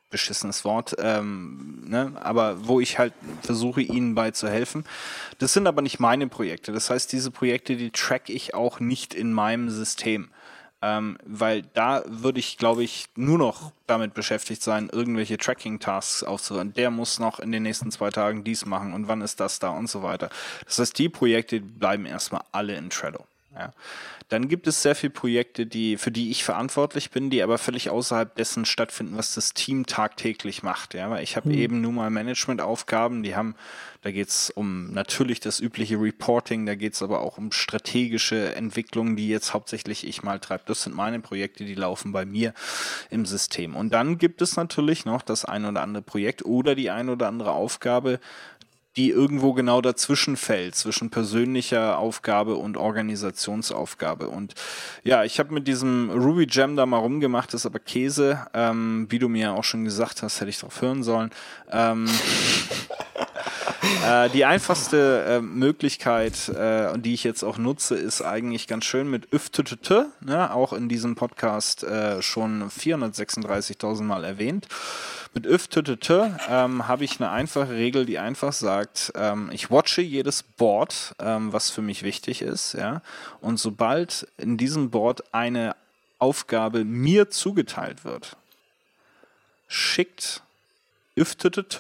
S4: beschissenes Wort, ähm, ne? aber wo ich halt versuche, ihnen bei zu helfen. Das sind aber nicht meine Projekte. Das heißt, diese Projekte, die track ich auch nicht in meinem System. Ähm, weil da würde ich, glaube ich, nur noch damit beschäftigt sein, irgendwelche Tracking-Tasks aufzuhören. Der muss noch in den nächsten zwei Tagen dies machen und wann ist das da und so weiter. Das heißt, die Projekte bleiben erstmal alle in Trello. Ja. Dann gibt es sehr viele Projekte, die, für die ich verantwortlich bin, die aber völlig außerhalb dessen stattfinden, was das Team tagtäglich macht. Ja, weil ich habe eben nun mal Managementaufgaben, die haben, da geht es um natürlich das übliche Reporting, da geht es aber auch um strategische Entwicklungen, die jetzt hauptsächlich ich mal treibe. Das sind meine Projekte, die laufen bei mir im System. Und dann gibt es natürlich noch das ein oder andere Projekt oder die ein oder andere Aufgabe, die irgendwo genau dazwischen fällt, zwischen persönlicher Aufgabe und Organisationsaufgabe. Und ja, ich habe mit diesem Ruby Gem da mal rumgemacht, ist aber Käse, ähm, wie du mir auch schon gesagt hast, hätte ich darauf hören sollen. Ähm, äh, die einfachste äh, Möglichkeit, äh, die ich jetzt auch nutze, ist eigentlich ganz schön mit üfttt, ne? auch in diesem Podcast äh, schon 436.000 Mal erwähnt. Mit üfttt ähm, habe ich eine einfache Regel, die einfach sagt, ähm, ich watche jedes Board, ähm, was für mich wichtig ist, ja, und sobald in diesem Board eine Aufgabe mir zugeteilt wird, schickt üfttt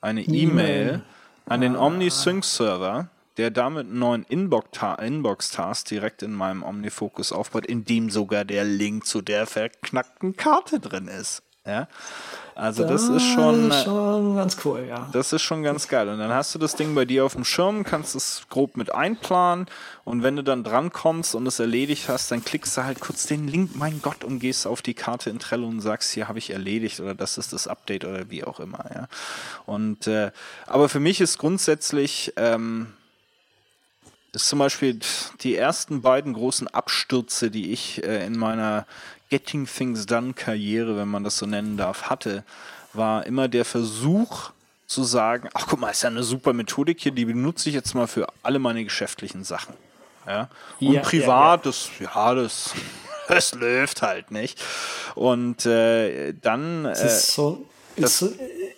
S4: eine E-Mail an den OmniSync-Server, der damit einen neuen Inbox-Task direkt in meinem OmniFocus aufbaut, in dem sogar der Link zu der verknackten Karte drin ist. Ja? Also das ist schon,
S3: Das ist schon ganz cool, ja.
S4: das ist schon ganz geil. Und dann hast du das Ding bei dir auf dem Schirm, kannst es grob mit einplanen und wenn du dann dran kommst und es erledigt hast, dann klickst du halt kurz den Link, mein Gott, und gehst auf die Karte in Trello und sagst, hier habe ich erledigt oder das ist das Update oder wie auch immer. Ja. Und äh, aber für mich ist grundsätzlich ähm, ist zum Beispiel die ersten beiden großen Abstürze, die ich äh, in meiner Getting Things Done Karriere, wenn man das so nennen darf, hatte, war immer der Versuch zu sagen, ach guck mal, ist ja eine super Methodik hier, die benutze ich jetzt mal für alle meine geschäftlichen Sachen. Ja? Und
S3: Ja,
S4: privat, das, ja, das, das läuft halt nicht. Und äh, dann
S3: Das
S4: äh,
S3: ist so,
S4: das
S3: ist so,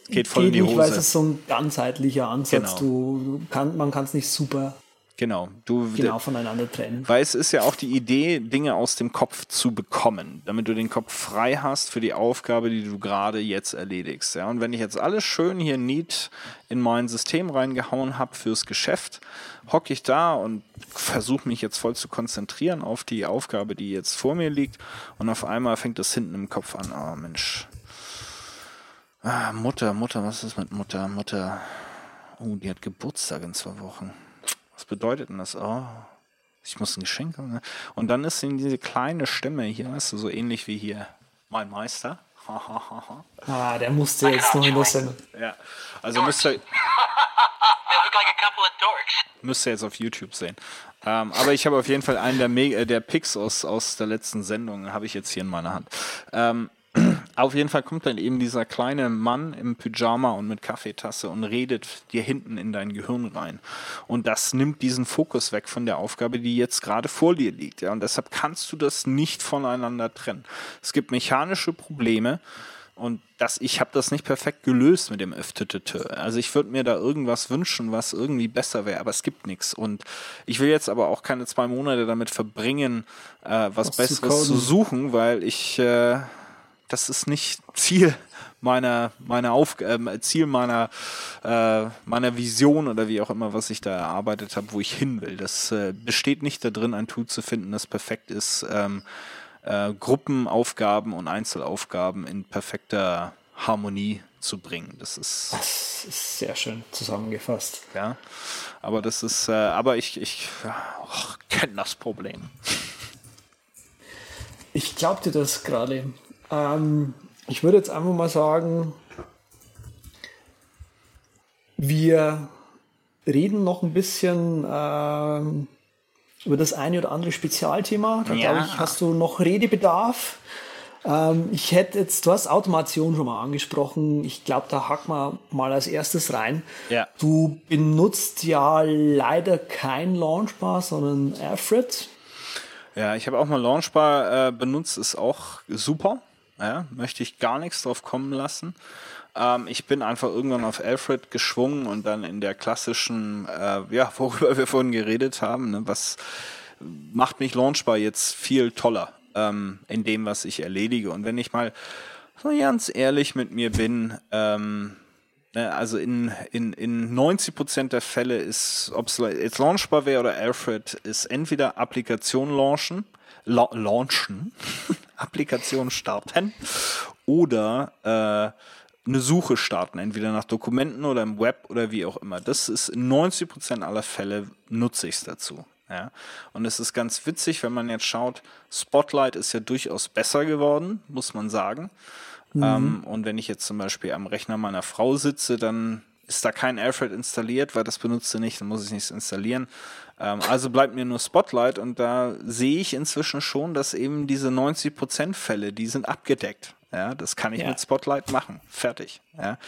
S4: geht voll in die
S3: nicht, weil
S4: Hose.
S3: es ist so ein ganzheitlicher Ansatz.
S4: Genau.
S3: Du kann, man kann es nicht super
S4: genau, du
S3: genau voneinander trennen.
S4: Weil es ist ja auch die Idee, Dinge aus dem Kopf zu bekommen, damit du den Kopf frei hast für die Aufgabe, die du gerade jetzt erledigst. Ja? Und wenn ich jetzt alles schön hier neat in mein System reingehauen habe fürs Geschäft, hocke ich da und versuche mich jetzt voll zu konzentrieren auf die Aufgabe, die jetzt vor mir liegt. Und auf einmal fängt das hinten im Kopf an, oh Mensch. Ah, Mutter, Mutter, was ist mit Mutter? Mutter, oh, die hat Geburtstag in zwei Wochen. Bedeutet denn das? Oh, ich muss ein Geschenk haben. ne? Und dann ist in diese kleine Stimme hier, weißt du, so ähnlich wie hier mein Meister.
S3: Ah, der musste jetzt noch Sendung.
S4: ja, also müsst ihr, müsst ihr jetzt auf YouTube sehen. Ähm, aber ich habe auf jeden Fall einen der, Me äh, der Picks aus, aus der letzten Sendung, habe ich jetzt hier in meiner Hand. Ähm, auf jeden Fall kommt dann eben dieser kleine Mann im Pyjama und mit Kaffeetasse und redet dir hinten in dein Gehirn rein. Und das nimmt diesen Fokus weg von der Aufgabe, die jetzt gerade vor dir liegt. Ja? Und deshalb kannst du das nicht voneinander trennen. Es gibt mechanische Probleme. Und das, ich habe das nicht perfekt gelöst mit dem FTTT. Also ich würde mir da irgendwas wünschen, was irgendwie besser wäre, aber es gibt nichts. Und ich will jetzt aber auch keine zwei Monate damit verbringen, äh, was,
S3: Was zu
S4: Besseres zu,
S3: coden.
S4: suchen, weil ich, äh, das ist nicht Ziel meiner, meiner Auf ähm, Ziel meiner, äh, meiner Vision oder wie auch immer, was ich da erarbeitet habe, wo ich hin will. Das äh, besteht nicht darin, ein Tool zu finden, das perfekt ist, ähm, äh, Gruppenaufgaben und Einzelaufgaben in perfekter Harmonie zu bringen. Das ist
S3: Das ist sehr schön zusammengefasst.
S4: ja, aber das ist, äh, aber ich, ich kenne das Problem.
S3: Ich glaube dir das gerade. Ähm, ich würde jetzt einfach mal sagen, wir reden noch ein bisschen ähm, über das eine oder andere Spezialthema. Da
S4: Ja.
S3: glaube ich, hast du noch Redebedarf. Ähm, ich hätte jetzt, du hast Automation schon mal angesprochen. Ich glaube, da hacken wir mal als erstes rein.
S4: Ja.
S3: Du benutzt ja leider kein Launchbar, sondern Alfred.
S4: Ja, ich habe auch mal Launchbar äh, benutzt, ist auch super. Ja, möchte ich gar nichts drauf kommen lassen. Ähm, ich bin einfach irgendwann auf Alfred geschwungen und dann in der klassischen, äh, ja, worüber wir vorhin geredet haben, ne, was macht mich Launchbar jetzt viel toller ähm, in dem, was ich erledige. Und wenn ich mal so ganz ehrlich mit mir bin, ähm, ne, also in, in, in 90% der Fälle ist, ob es jetzt launchbar wäre oder Alfred, ist entweder Applikation launchen, la launchen, Applikation starten oder äh, eine Suche starten, entweder nach Dokumenten oder im Web oder wie auch immer. Das ist in 90% aller Fälle nutze ich es dazu. Ja. Und es ist ganz witzig, wenn man jetzt schaut, Spotlight ist ja durchaus besser geworden, muss man sagen. Ähm, und wenn ich jetzt zum Beispiel am Rechner meiner Frau sitze, dann ist da kein Alfred installiert, weil das benutzt sie nicht, dann muss ich nichts installieren. Ähm, also bleibt mir nur Spotlight und da sehe ich inzwischen schon, dass eben diese 90% Fälle, die sind abgedeckt. Ja, das kann ich
S3: Ja.
S4: mit Spotlight machen. Fertig. Ja.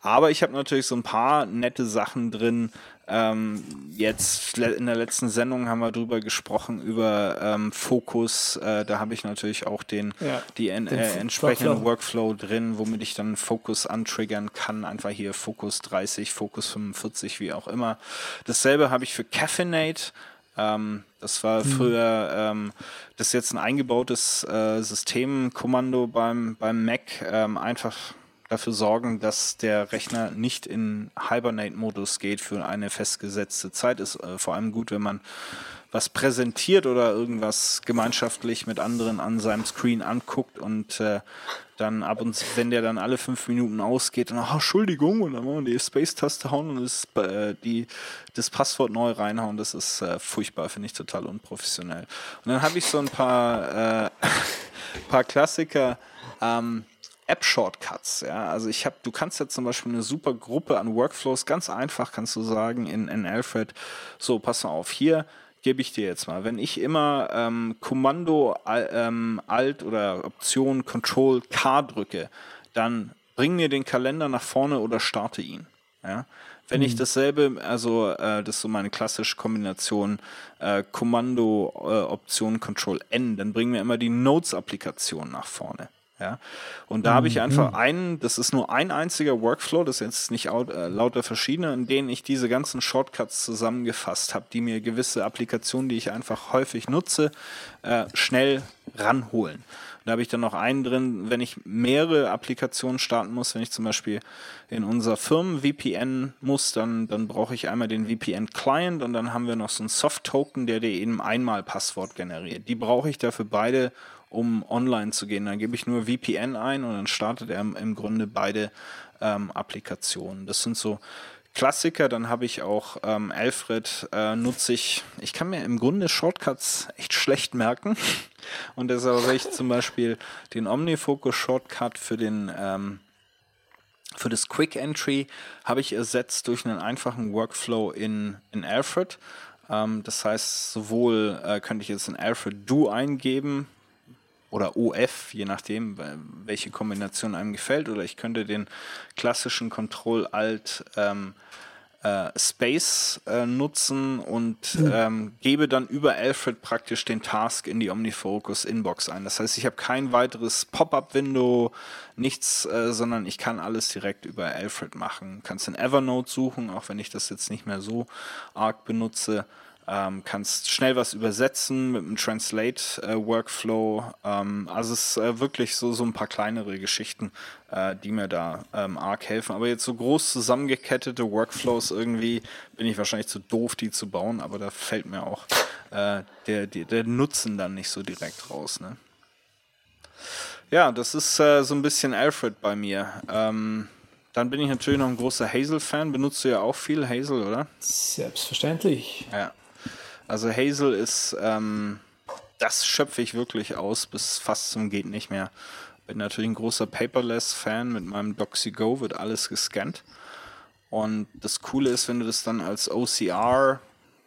S4: Aber ich habe natürlich so ein paar nette Sachen drin. Ähm, jetzt in der letzten Sendung haben wir drüber gesprochen, über ähm, Fokus. Äh, da habe ich natürlich auch den,
S3: Ja,
S4: die en
S3: den
S4: äh, entsprechenden
S3: Workflow.
S4: Workflow drin, womit ich dann Fokus antriggern kann. Einfach hier Fokus 30, Fokus 45, wie auch immer. Dasselbe habe ich für Caffeinate. Ähm, das war früher, ähm, das ist jetzt ein eingebautes äh, Systemkommando beim, beim Mac. Ähm, einfach dafür sorgen, dass der Rechner nicht in Hibernate-Modus geht für eine festgesetzte Zeit. Ist äh, vor allem gut, wenn man was präsentiert oder irgendwas gemeinschaftlich mit anderen an seinem Screen anguckt und äh, dann ab und zu, wenn der dann alle fünf Minuten ausgeht, dann, oh, Entschuldigung, und dann wollen wir die Space-Taste hauen und das, äh, die, das Passwort neu reinhauen. Das ist äh, furchtbar, finde ich total unprofessionell. Und dann habe ich so ein paar, äh, paar Klassiker. Ähm, App-Shortcuts, ja. Also ich habe, du kannst jetzt zum Beispiel eine super Gruppe an Workflows, ganz einfach kannst du sagen in, in Alfred, so, pass mal auf, hier gebe ich dir jetzt mal. Wenn ich immer ähm, Kommando Al- ähm, Alt oder Option Control K drücke, dann bring mir den Kalender nach vorne oder starte ihn. Ja? Wenn ich dasselbe, also äh, das ist so meine klassische Kombination äh, Kommando äh, Option Control N, dann bring mir immer die Notes-Applikation nach vorne. Ja, und da habe ich einfach einen, das ist nur ein einziger Workflow, das ist jetzt nicht au- äh, lauter verschiedene, in denen ich diese ganzen Shortcuts zusammengefasst habe, die mir gewisse Applikationen, die ich einfach häufig nutze, äh, schnell ranholen. Da habe ich dann noch einen drin, wenn ich mehrere Applikationen starten muss, wenn ich zum Beispiel in unser Firmen-VPN muss, dann, dann brauche ich einmal den VPN-Client und dann haben wir noch so einen Soft-Token, der dir eben einmal Passwort generiert. Die brauche ich dafür beide, um online zu gehen. Dann gebe ich nur VPN ein und dann startet er im, Grunde beide ähm, Applikationen. Das sind so Klassiker. Dann habe ich auch ähm, Alfred, äh, nutze ich. Ich kann mir im Grunde Shortcuts echt schlecht merken. Und deshalb habe ich zum Beispiel den Omnifocus-Shortcut für den ähm, für das Quick Entry habe ich ersetzt durch einen einfachen Workflow in, in Alfred. Ähm, das heißt, sowohl äh, könnte ich jetzt in Alfred Do eingeben oder OF, je nachdem, welche Kombination einem gefällt, oder ich könnte den klassischen Control-Alt ähm, äh, Space äh, nutzen und ähm, gebe dann über Alfred praktisch den Task in die OmniFocus Inbox ein. Das heißt, ich habe kein weiteres Pop-up-Window, nichts, äh, sondern ich kann alles direkt über Alfred machen. Kannst in Evernote suchen, auch wenn ich das jetzt nicht mehr so arg benutze. Ähm, kannst schnell was übersetzen mit einem Translate-Workflow. ähm, also es ist äh, wirklich so, so ein paar kleinere Geschichten, äh, die mir da ähm, arg helfen. Aber jetzt so groß zusammengekettete Workflows irgendwie bin ich wahrscheinlich zu doof, die zu bauen, aber da fällt mir auch äh, der, der, der Nutzen dann nicht so direkt raus. Ne? Ja, das ist äh, so ein bisschen Alfred bei mir. Ähm, dann bin ich natürlich noch ein großer Hazel-Fan. Benutzt du ja auch viel Hazel, oder?
S3: Selbstverständlich.
S4: Ja. Also Hazel ist, ähm, das schöpfe ich wirklich aus bis fast zum geht nicht mehr. Bin natürlich ein großer Paperless-Fan. Mit meinem DoxyGo wird alles gescannt. Und das Coole ist, wenn du das dann als OCR,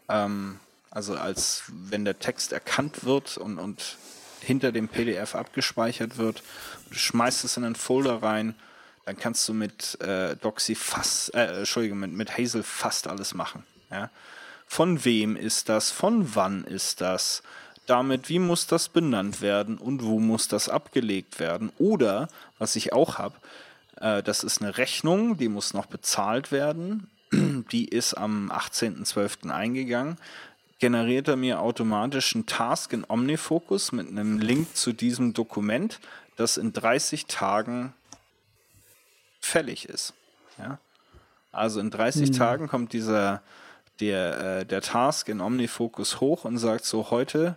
S4: ähm, also als wenn der Text erkannt wird und, und hinter dem PDF abgespeichert wird, du schmeißt es in einen Folder rein, dann kannst du mit äh, Doxy fast, äh, Entschuldigung, mit, mit Hazel fast alles machen. Ja? Von wem ist das? Von wann ist das? Damit, wie muss das benannt werden und wo muss das abgelegt werden? Oder, was ich auch habe, äh, das ist eine Rechnung, die muss noch bezahlt werden. Die ist am 18.12. eingegangen. Generiert er mir automatisch einen Task in Omnifocus mit einem Link zu diesem Dokument, das in 30 Tagen fällig ist. Ja? Also in 30 Tagen kommt dieser der, äh, der Task in Omnifocus hoch und sagt so, heute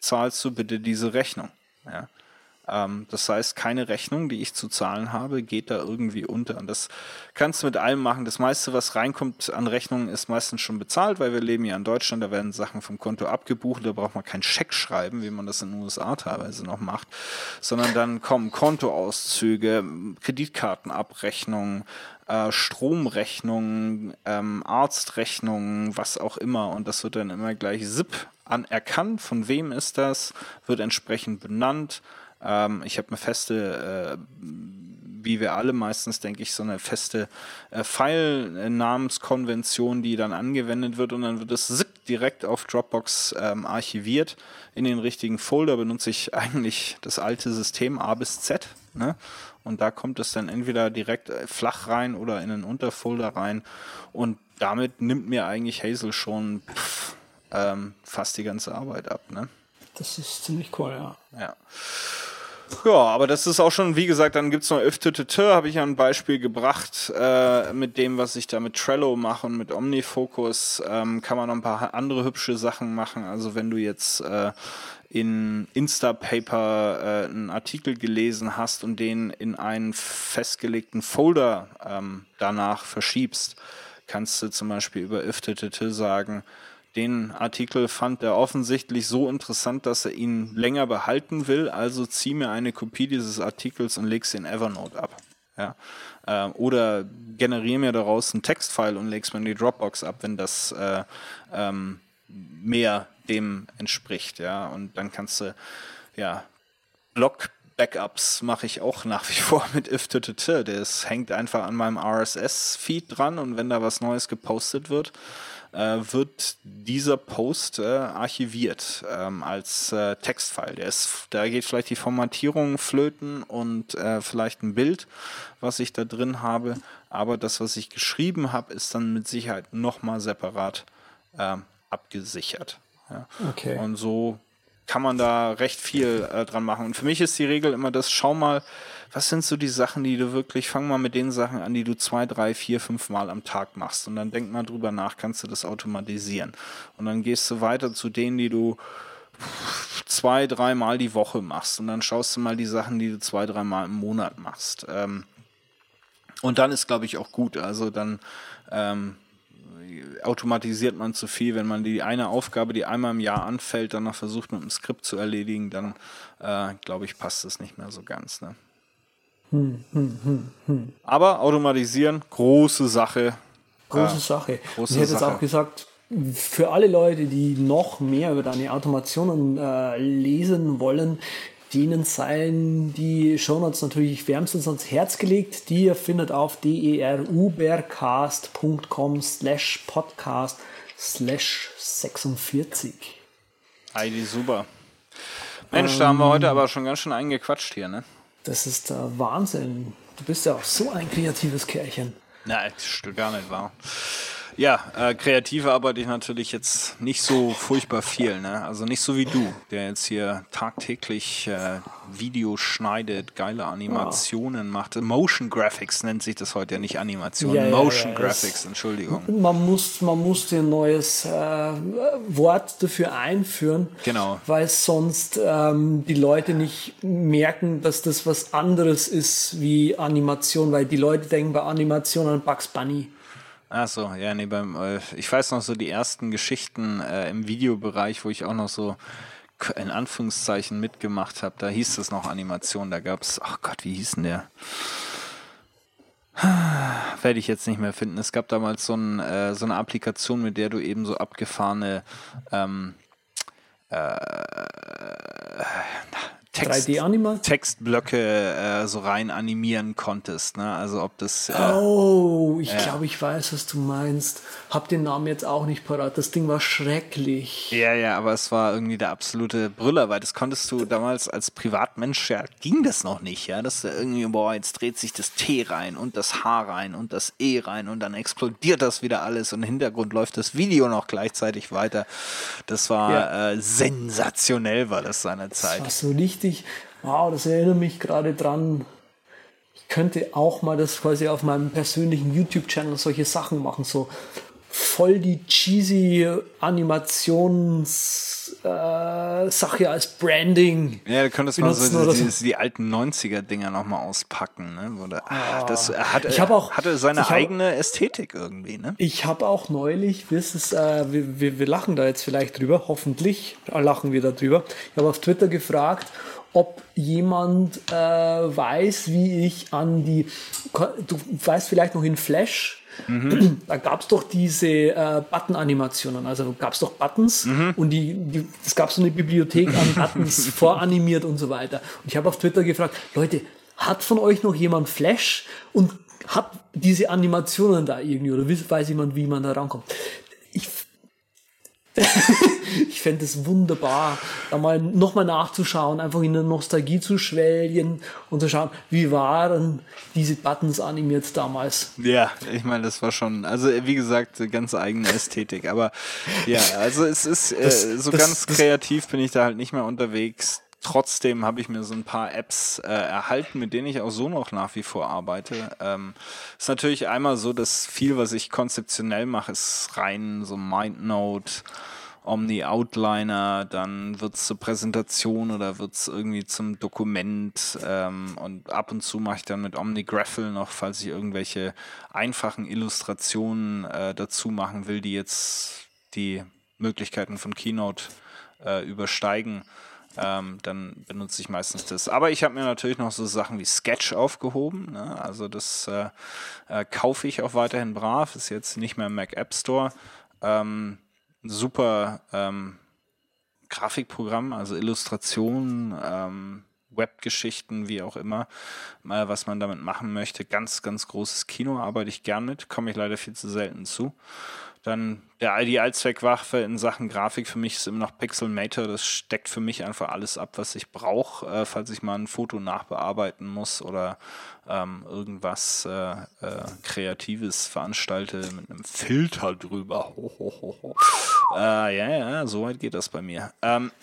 S4: zahlst du bitte diese Rechnung. Ja? Ähm, das heißt, keine Rechnung, die ich zu zahlen habe, geht da irgendwie unter. Und das kannst du mit allem machen. Das meiste, was reinkommt an Rechnungen, ist meistens schon bezahlt, weil wir leben ja in Deutschland, da werden Sachen vom Konto abgebucht, da braucht man keinen Scheck schreiben, wie man das in den USA teilweise noch macht, sondern dann kommen Kontoauszüge, Kreditkartenabrechnungen, äh, Stromrechnungen, ähm, Arztrechnungen, was auch immer. Und das wird dann immer gleich SIP anerkannt. Von wem ist das? Wird entsprechend benannt. Ähm, ich habe eine feste äh, wie wir alle meistens, denke ich, so eine feste äh, File-Namenskonvention, die dann angewendet wird und dann wird es direkt auf Dropbox ähm, archiviert. In den richtigen Folder benutze ich eigentlich das alte System A bis Z. Ne? Und da kommt es dann entweder direkt äh, flach rein oder in einen Unterfolder rein. Und damit nimmt mir eigentlich Hazel schon pff, ähm, fast die ganze Arbeit ab. Ne?
S3: Das ist ziemlich cool, ja.
S4: Ja. Ja, aber das ist auch schon, wie gesagt, dann gibt es noch Öftete, habe ich ja ein Beispiel gebracht, äh, mit dem, was ich da mit Trello mache und mit Omnifocus, ähm, kann man noch ein paar andere hübsche Sachen machen. Also wenn du jetzt äh, in Instapaper äh, einen Artikel gelesen hast und den in einen festgelegten Folder ähm, danach verschiebst, kannst du zum Beispiel über Öftete sagen, den Artikel fand er offensichtlich so interessant, dass er ihn länger behalten will. Also zieh mir eine Kopie dieses Artikels und leg's in Evernote ab. Ja. Äh, oder generiere mir daraus einen Textfile und leg's mir in die Dropbox ab, wenn das äh, ähm, mehr dem entspricht. Ja. Und dann kannst du ja Blog Backups mache ich auch nach wie vor mit ifttt. Das hängt einfach an meinem RSS-Feed dran und wenn da was Neues gepostet wird, äh, wird dieser Post äh, archiviert ähm, als äh, Textfile. Der ist, da geht vielleicht die Formatierung flöten und äh, vielleicht ein Bild, was ich da drin habe. Aber das, was ich geschrieben habe, ist dann mit Sicherheit nochmal separat ähm, abgesichert. Ja.
S3: Okay.
S4: Und so kann man da recht viel äh, dran machen. Und für mich ist die Regel immer das, schau mal, was sind so die Sachen, die du wirklich, fang mal mit den Sachen an, die du zwei, drei, vier, fünf Mal am Tag machst. Und dann denk mal drüber nach, kannst du das automatisieren. Und dann gehst du weiter zu denen, die du zwei, dreimal die Woche machst. Und dann schaust du mal die Sachen, die du zwei, dreimal im Monat machst. Ähm, und dann ist, glaube ich, auch gut. Also dann ähm, automatisiert man zu viel. Wenn man die eine Aufgabe, die einmal im Jahr anfällt, dann noch versucht mit einem Skript zu erledigen, dann äh, glaube ich, passt es nicht mehr so ganz. Ne? Hm, hm, hm, Aber automatisieren, große Sache.
S3: Große äh, Sache. Große ich hätte jetzt auch gesagt, für alle Leute, die noch mehr über deine Automationen äh, lesen wollen, denen seien die Shownotes natürlich wärmstens ans Herz gelegt. Die ihr findet auf derubercast.com slash podcast slash 46.
S4: Heidi, super. Mensch, ähm, da haben wir heute aber schon ganz schön eingequatscht hier, ne?
S3: Das ist der Wahnsinn. Du bist ja auch so ein kreatives Kerlchen.
S4: Nein, das stimmt gar nicht wahr. Ja, äh, kreative arbeite ich natürlich jetzt nicht so furchtbar viel. Ne? Also nicht so wie du, der jetzt hier tagtäglich äh, Videos schneidet, geile Animationen ja. macht. Motion Graphics nennt sich das heute ja nicht Animation. Ja, Motion ja, Graphics, Entschuldigung.
S3: Man muss, man muss ein neues äh, Wort dafür einführen.
S4: Genau.
S3: Weil sonst ähm, die Leute nicht merken, dass das was anderes ist wie Animation, weil die Leute denken bei Animation an Bugs Bunny.
S4: Ach so, ja, nee, beim, äh, ich weiß noch so die ersten Geschichten äh, im Videobereich, wo ich auch noch so in Anführungszeichen mitgemacht habe. Da hieß es noch Animation, da gab es, ach Gott, wie hieß denn der? Werde ich jetzt nicht mehr finden. Es gab damals so, ein, äh, so eine Applikation, mit der du eben so abgefahrene ähm, äh, Text, Textblöcke äh, so rein animieren konntest. Ne? Also ob das.
S3: Äh, oh, ich äh, glaube, ich weiß, was du meinst. Hab den Namen jetzt auch nicht parat. Das Ding war schrecklich.
S4: Ja, ja, aber es war irgendwie der absolute Brüller, weil das konntest du damals als Privatmensch ja ging das noch nicht, ja. Das irgendwie, boah, jetzt dreht sich das T rein und das H rein und das E rein und dann explodiert das wieder alles und im Hintergrund läuft das Video noch gleichzeitig weiter. Das war ja. äh, sensationell, war das seine Zeit. Das
S3: war so richtig richtig, wow, das erinnert mich gerade dran. Ich könnte auch mal das quasi auf meinem persönlichen YouTube-Channel solche Sachen machen, so voll die cheesy Animationssache äh, als Branding.
S4: Ja, du könntest mal so die, so die, alten 90er-Dinger nochmal auspacken. Ne? Oder, ah, das hat, ich auch, hatte seine eigene hab, Ästhetik irgendwie. Ne?
S3: Ich habe auch neulich, es, äh, wir, wir, wir lachen da jetzt vielleicht drüber, hoffentlich lachen wir da drüber. Ich habe auf Twitter gefragt, ob jemand äh, weiß, wie ich an die, du weißt vielleicht noch in Flash, Mhm. Da gab es doch diese äh, Button-Animationen. Also gab es doch Buttons mhm. und die, die, es gab so eine Bibliothek an Buttons voranimiert und so weiter. Und ich habe auf Twitter gefragt, Leute, hat von euch noch jemand Flash und hat diese Animationen da irgendwie oder weiß jemand, wie man da rankommt? Ich ich fände es wunderbar, da mal nochmal nachzuschauen, einfach in der Nostalgie zu schwelgen und zu schauen, wie waren diese Buttons animiert damals.
S4: Ja, ich meine, das war schon, also wie gesagt, ganz eigene Ästhetik. Aber ja, also es ist äh, das, so das, ganz das, kreativ bin ich da halt nicht mehr unterwegs. Trotzdem habe ich mir so ein paar Apps äh, erhalten, mit denen ich auch so noch nach wie vor arbeite. Ähm, ist natürlich einmal so, dass viel, was ich konzeptionell mache, ist rein so MindNote, Omni Outliner, dann wird's zur Präsentation oder wird's irgendwie zum Dokument ähm, und ab und zu mache ich dann mit Omni Graffle noch, falls ich irgendwelche einfachen Illustrationen äh, dazu machen will, die jetzt die Möglichkeiten von Keynote äh, übersteigen ähm, dann benutze ich meistens das. Aber ich habe mir natürlich noch so Sachen wie Sketch aufgehoben. Ne? Also das äh, äh, kaufe ich auch weiterhin brav. Ist jetzt nicht mehr im Mac App Store. Ähm, super ähm, Grafikprogramm, also Illustrationen, ähm, Webgeschichten, wie auch immer, mal was man damit machen möchte. Ganz, ganz großes Kino arbeite ich gern mit, komme ich leider viel zu selten zu. Dann der die Allzweckwaffe in Sachen Grafik für mich ist immer noch Pixelmator. Das steckt für mich einfach alles ab, was ich brauche, äh, falls ich mal ein Foto nachbearbeiten muss oder ähm, irgendwas äh, äh, Kreatives veranstalte mit einem Filter drüber. Ho, ho, ho, ho. Äh, ja, ja, so weit geht das bei mir. Ähm,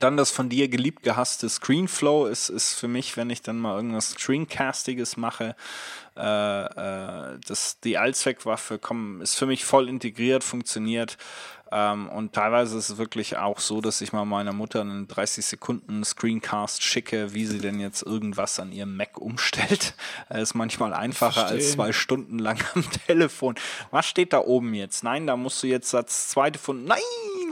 S4: Dann das von dir geliebt gehasste Screenflow ist, ist für mich, wenn ich dann mal irgendwas Screencastiges mache, äh, äh, das, die Allzweckwaffe komm, ist für mich voll integriert, funktioniert. Ähm, und teilweise ist es wirklich auch so, dass ich mal meiner Mutter einen 30 Sekunden Screencast schicke, wie sie denn jetzt irgendwas an ihrem Mac umstellt. Das ist manchmal einfacher als zwei Stunden lang am Telefon. Was steht da oben jetzt? Nein, da musst du jetzt das zweite von, nein,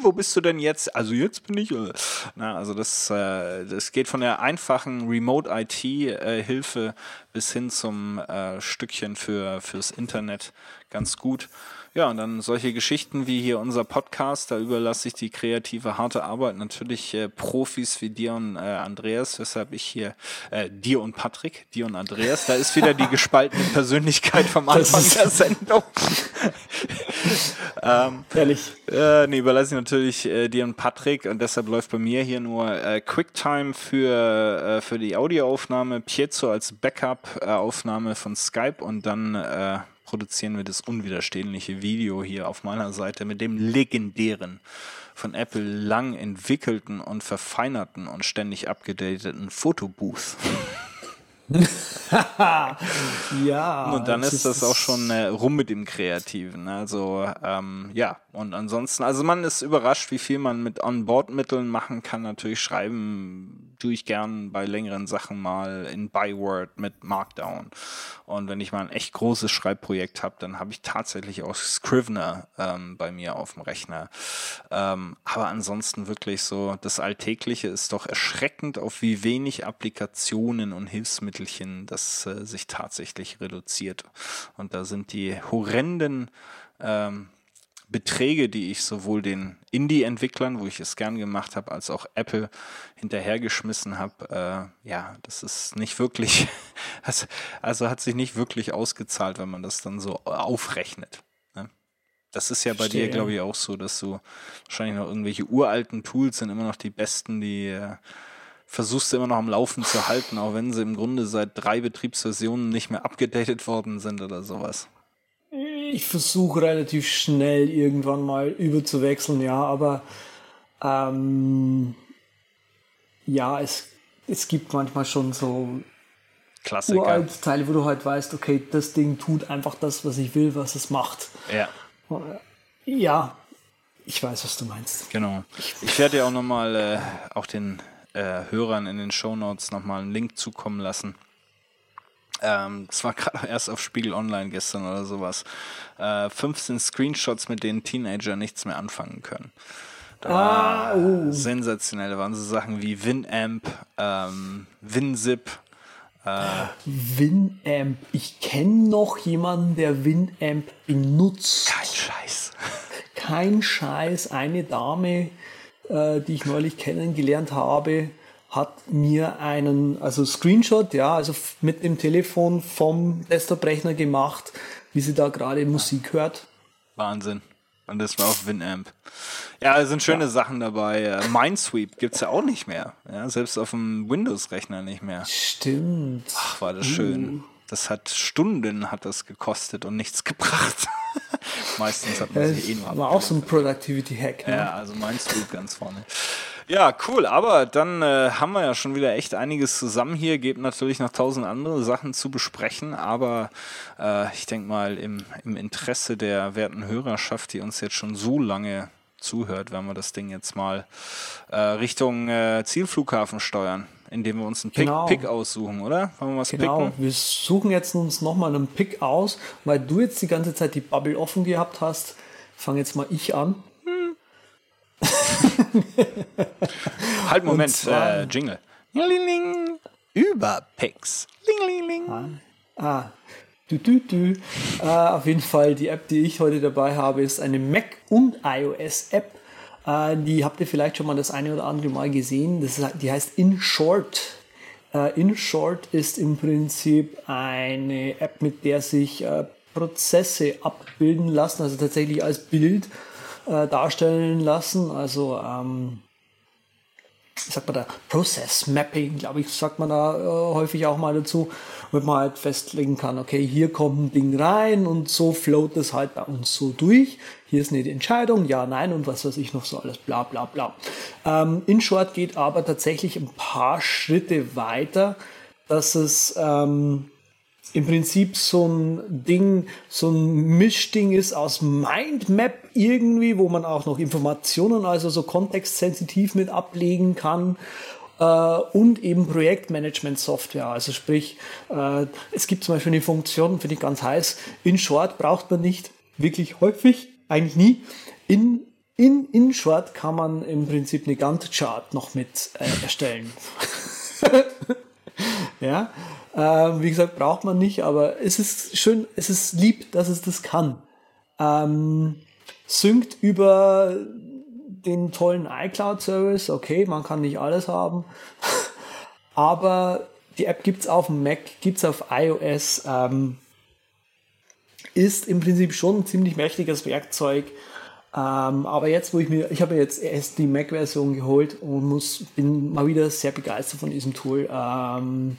S4: wo bist du denn jetzt? Also jetzt bin ich. Äh, na, also das, äh, das geht von der einfachen Remote IT äh, Hilfe bis hin zum äh, Stückchen für fürs Internet ganz gut. Ja, und dann solche Geschichten wie hier unser Podcast, da überlasse ich die kreative, harte Arbeit natürlich äh, Profis wie dir und äh, Andreas, weshalb ich hier, äh, dir und Patrick, dir und Andreas, da ist wieder die gespaltene Persönlichkeit vom Anfang der Sendung. ähm,
S3: Ehrlich.
S4: Äh, nee, überlasse ich natürlich äh, dir und Patrick und deshalb läuft bei mir hier nur äh, QuickTime für, äh, für die Audioaufnahme, Piezo als Backup-Aufnahme von Skype und dann äh, produzieren wir das unwiderstehliche Video hier auf meiner Seite mit dem legendären, von Apple lang entwickelten und verfeinerten und ständig abgedateten Fotobooth.
S3: ja.
S4: Und dann ist das auch schon äh, rum mit dem Kreativen. Also ähm, ja, und ansonsten, also man ist überrascht, wie viel man mit On-Board-Mitteln machen kann. Natürlich schreiben tue ich gern bei längeren Sachen mal in Byword mit Markdown. Und wenn ich mal ein echt großes Schreibprojekt habe, dann habe ich tatsächlich auch Scrivener ähm, bei mir auf dem Rechner. Ähm, aber ansonsten wirklich so, das Alltägliche ist doch erschreckend, auf wie wenig Applikationen und Hilfsmittelchen das äh, sich tatsächlich reduziert. Und da sind die horrenden ähm, Beträge, die ich sowohl den Indie-Entwicklern, wo ich es gern gemacht habe, als auch Apple hinterhergeschmissen habe, äh, ja, das ist nicht wirklich, also, also hat sich nicht wirklich ausgezahlt, wenn man das dann so aufrechnet. Ne? Das ist ja bei Verstehe. dir, glaube ich, auch so, dass du wahrscheinlich noch irgendwelche uralten Tools sind immer noch die besten, die äh, versuchst du immer noch am Laufen zu halten, auch wenn sie im Grunde seit drei Betriebsversionen nicht mehr abgedatet worden sind oder sowas
S3: ich versuche relativ schnell irgendwann mal überzuwechseln, ja, aber ähm, ja, es, es gibt manchmal schon so
S4: Klassiker.
S3: uralte Teile, wo du halt weißt, okay, das Ding tut einfach das, was ich will, was es macht.
S4: Ja.
S3: Ja, ich weiß, was du meinst.
S4: Genau. Ich werde dir auch nochmal äh, auch den äh, Hörern in den Show Notes nochmal einen Link zukommen lassen ähm, das war gerade erst auf Spiegel Online gestern oder sowas. Äh, 15 Screenshots, mit denen Teenager nichts mehr anfangen können. Da ah, oh. sensationell. Da waren so Sachen wie Winamp, ähm, WinZip. Äh,
S3: Winamp. Ich kenne noch jemanden, der Winamp benutzt.
S4: Kein Scheiß.
S3: Kein Scheiß. Eine Dame, äh, die ich neulich kennengelernt habe, hat mir einen, also Screenshot, ja, also mit dem Telefon vom Desktop-Rechner gemacht, wie sie da gerade Musik hört.
S4: Wahnsinn. Und das war auf Winamp. Ja, es sind schöne Sachen dabei. Äh, Minesweep gibt's ja auch nicht mehr. Ja, selbst auf dem Windows-Rechner nicht mehr.
S3: Stimmt.
S4: Ach, war das schön. Das hat Stunden hat das gekostet und nichts gebracht. Meistens hat man sich eh nur
S3: war auch so ein Productivity-Hack. Ne?
S4: Ja, also Minesweep ganz vorne. Ja, cool, aber dann äh, haben wir ja schon wieder echt einiges zusammen hier. Gibt natürlich noch tausend andere Sachen zu besprechen, aber äh, ich denke mal, im, im Interesse der werten Hörerschaft, die uns jetzt schon so lange zuhört, werden wir das Ding jetzt mal äh, Richtung äh, Zielflughafen steuern, indem wir uns einen Pick,
S3: Genau.
S4: Pick aussuchen, oder? Wollen wir was
S3: Genau,
S4: picken?
S3: wir suchen jetzt uns nochmal einen Pick aus, weil du jetzt die ganze Zeit die Bubble offen gehabt hast. Fange jetzt mal ich an.
S4: Halt, Moment,
S3: zwar-
S4: äh, Jingle. Ling, Über Picks. Ling, ling, ling.
S3: Ah, du, du, du. Äh, auf jeden Fall, die App, die ich heute dabei habe, ist eine Mac- und iOS-App. Äh, die habt ihr vielleicht schon mal das eine oder andere Mal gesehen. Das ist, die heißt InShort. Äh, InShort ist im Prinzip eine App, mit der sich äh, Prozesse abbilden lassen, also tatsächlich als Bild äh, darstellen lassen. Also ähm, wie sagt man da, Process Mapping, glaube ich, sagt man da äh, häufig auch mal dazu, wo man halt festlegen kann, okay, hier kommt ein Ding rein und so float es halt bei uns so durch. Hier ist eine Entscheidung, ja, nein und was weiß ich noch so alles, bla bla bla. Ähm, InShort geht aber tatsächlich ein paar Schritte weiter, dass es ähm, im Prinzip so ein Ding, so ein Mischding ist aus Mindmap irgendwie, wo man auch noch Informationen, also so kontextsensitiv mit ablegen kann. Äh, und eben Projektmanagement-Software. Also sprich, äh, es gibt zum Beispiel eine Funktion, finde ich ganz heiß. In Short braucht man nicht wirklich häufig, eigentlich nie. In in, in Short kann man im Prinzip eine Gantt-Chart noch mit äh, erstellen. Ja, ähm, wie gesagt, braucht man nicht, aber es ist schön, es ist lieb, dass es das kann. Ähm, synkt über den tollen iCloud-Service, okay, man kann nicht alles haben, aber die App gibt's auf dem Mac, gibt's auf iOS, ähm, ist im Prinzip schon ein ziemlich mächtiges Werkzeug. Ähm, aber jetzt, wo ich mir, ich habe jetzt erst die Mac-Version geholt und muss, bin mal wieder sehr begeistert von diesem Tool ähm,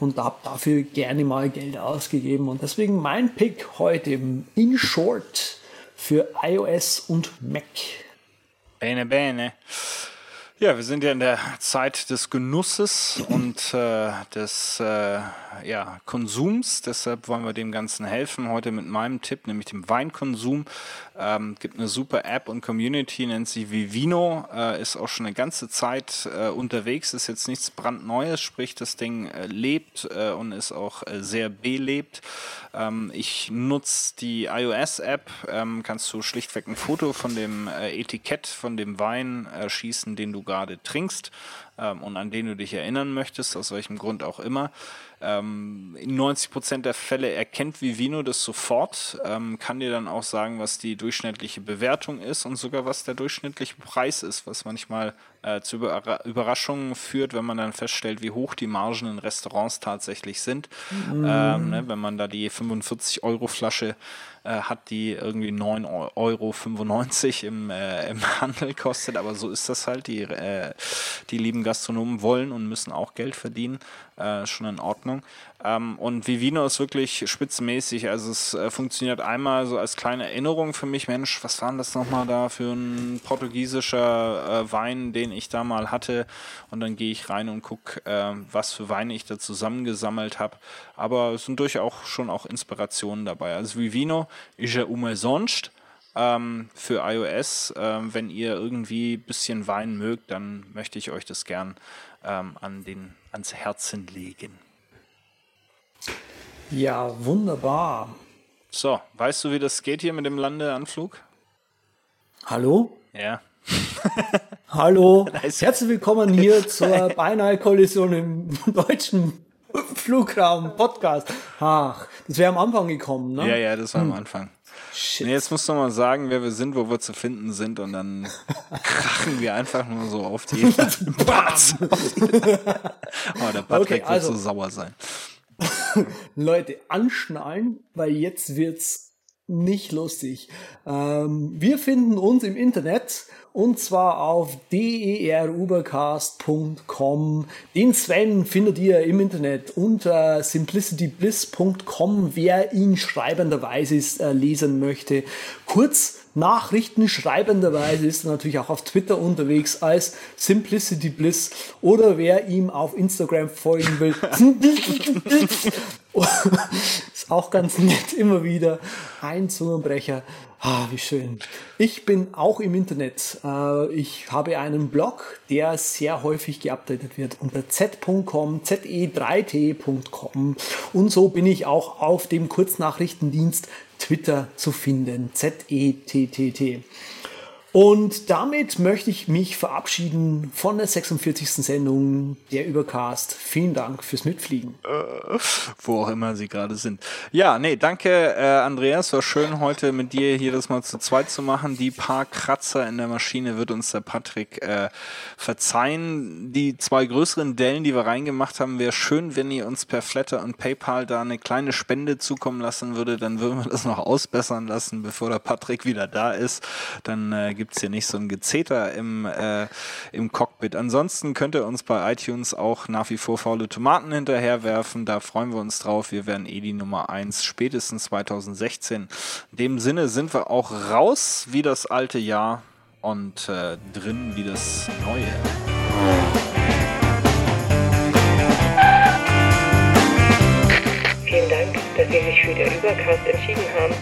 S3: und habe dafür gerne mal Geld ausgegeben. Und deswegen mein Pick heute in Short für iOS und Mac.
S4: Bene, bene. Ja, wir sind ja in der Zeit des Genusses und äh, des äh, ja, Konsums. Deshalb wollen wir dem Ganzen helfen. Heute mit meinem Tipp, nämlich dem Weinkonsum. Ähm, gibt eine super App und Community, nennt sich Vivino. Äh, ist auch schon eine ganze Zeit äh, unterwegs. Ist jetzt nichts brandneues, sprich das Ding äh, lebt äh, und ist auch äh, sehr belebt. Ähm, ich nutze die iOS-App. Ähm, kannst du schlichtweg ein Foto von dem äh, Etikett von dem Wein schießen, den du gerade trinkst ähm, und an den du dich erinnern möchtest, aus welchem Grund auch immer. Ähm, in 90% der Fälle erkennt Vivino das sofort, ähm, kann dir dann auch sagen, was die durchschnittliche Bewertung ist und sogar was der durchschnittliche Preis ist, was manchmal äh, zu Überra Überraschungen führt, wenn man dann feststellt, wie hoch die Margen in Restaurants tatsächlich sind. Ähm, ne, wenn man da die 45 Euro Flasche äh, hat, die irgendwie 9,95 Euro im, äh, im Handel kostet, aber so ist das halt. Die, äh, die lieben Gastronomen wollen und müssen auch Geld verdienen, äh, schon in Ordnung. Ähm, und Vivino ist wirklich spitzenmäßig, also es äh, funktioniert einmal so als kleine Erinnerung für mich, Mensch, was war denn das nochmal da für ein portugiesischer äh, Wein, den ich da mal hatte und dann gehe ich rein und gucke, äh, was für Weine ich da zusammengesammelt habe, aber es sind durchaus schon auch Inspirationen dabei. Also Vivino ist ja umsonst ähm, für iOS. Ähm, wenn ihr irgendwie ein bisschen Wein mögt, dann möchte ich euch das gern ähm, an den, ans Herzen legen.
S3: Ja, wunderbar.
S4: So, weißt du, wie das geht hier mit dem Landeanflug?
S3: Hallo?
S4: Ja.
S3: Hallo, herzlich willkommen hier zur beinahe Kollision im deutschen Flugraum Podcast. Ach, das wäre am Anfang gekommen, ne?
S4: Ja, ja, das war am Anfang.
S3: Shit.
S4: Nee, jetzt musst du mal sagen, wer wir sind, wo wir zu finden sind und dann krachen wir einfach nur so auf die oh, der Patrick
S3: Okay, also-
S4: wird so sauer sein.
S3: Leute, anschnallen, weil jetzt wird's nicht lustig. Ähm, wir finden uns im Internet und zwar auf derubercast.com. Den Sven findet ihr im Internet unter simplicitybliss.com, wer ihn schreibenderweise äh, lesen möchte. Kurz Nachrichten schreibenderweise ist er natürlich auch auf Twitter unterwegs als Simplicity Bliss oder wer ihm auf Instagram folgen will. auch ganz nett, immer wieder ein Zungenbrecher. Ah, wie schön. Ich bin auch im Internet. Äh, Ich habe einen Blog, der sehr häufig geupdatet wird unter z.com, ze3t.com. Und so bin ich auch auf dem Kurznachrichtendienst Twitter zu finden. Z-E-T-T-T. Und damit möchte ich mich verabschieden von der 46. Sendung der Übercast. Vielen Dank fürs Mitfliegen.
S4: Wo auch immer sie gerade sind. Ja, nee, danke, äh, Andreas. War schön, heute mit dir hier das mal zu zweit zu machen. Die paar Kratzer in der Maschine wird uns der Patrick äh, verzeihen. Die zwei größeren Dellen, die wir reingemacht haben, wäre schön, wenn ihr uns per Flatter und PayPal da eine kleine Spende zukommen lassen würde. Dann würden wir das noch ausbessern lassen, bevor der Patrick wieder da ist. Dann äh, gibt's hier nicht so ein Gezeter im, äh, im Cockpit. Ansonsten könnt ihr uns bei iTunes auch nach wie vor faule Tomaten hinterherwerfen. Da freuen wir uns drauf. Wir werden eh die Nummer 1 spätestens 2016. In dem Sinne sind wir auch raus wie das alte Jahr und äh, drin wie das neue.
S2: Vielen Dank, dass Sie sich für den Übercast entschieden haben.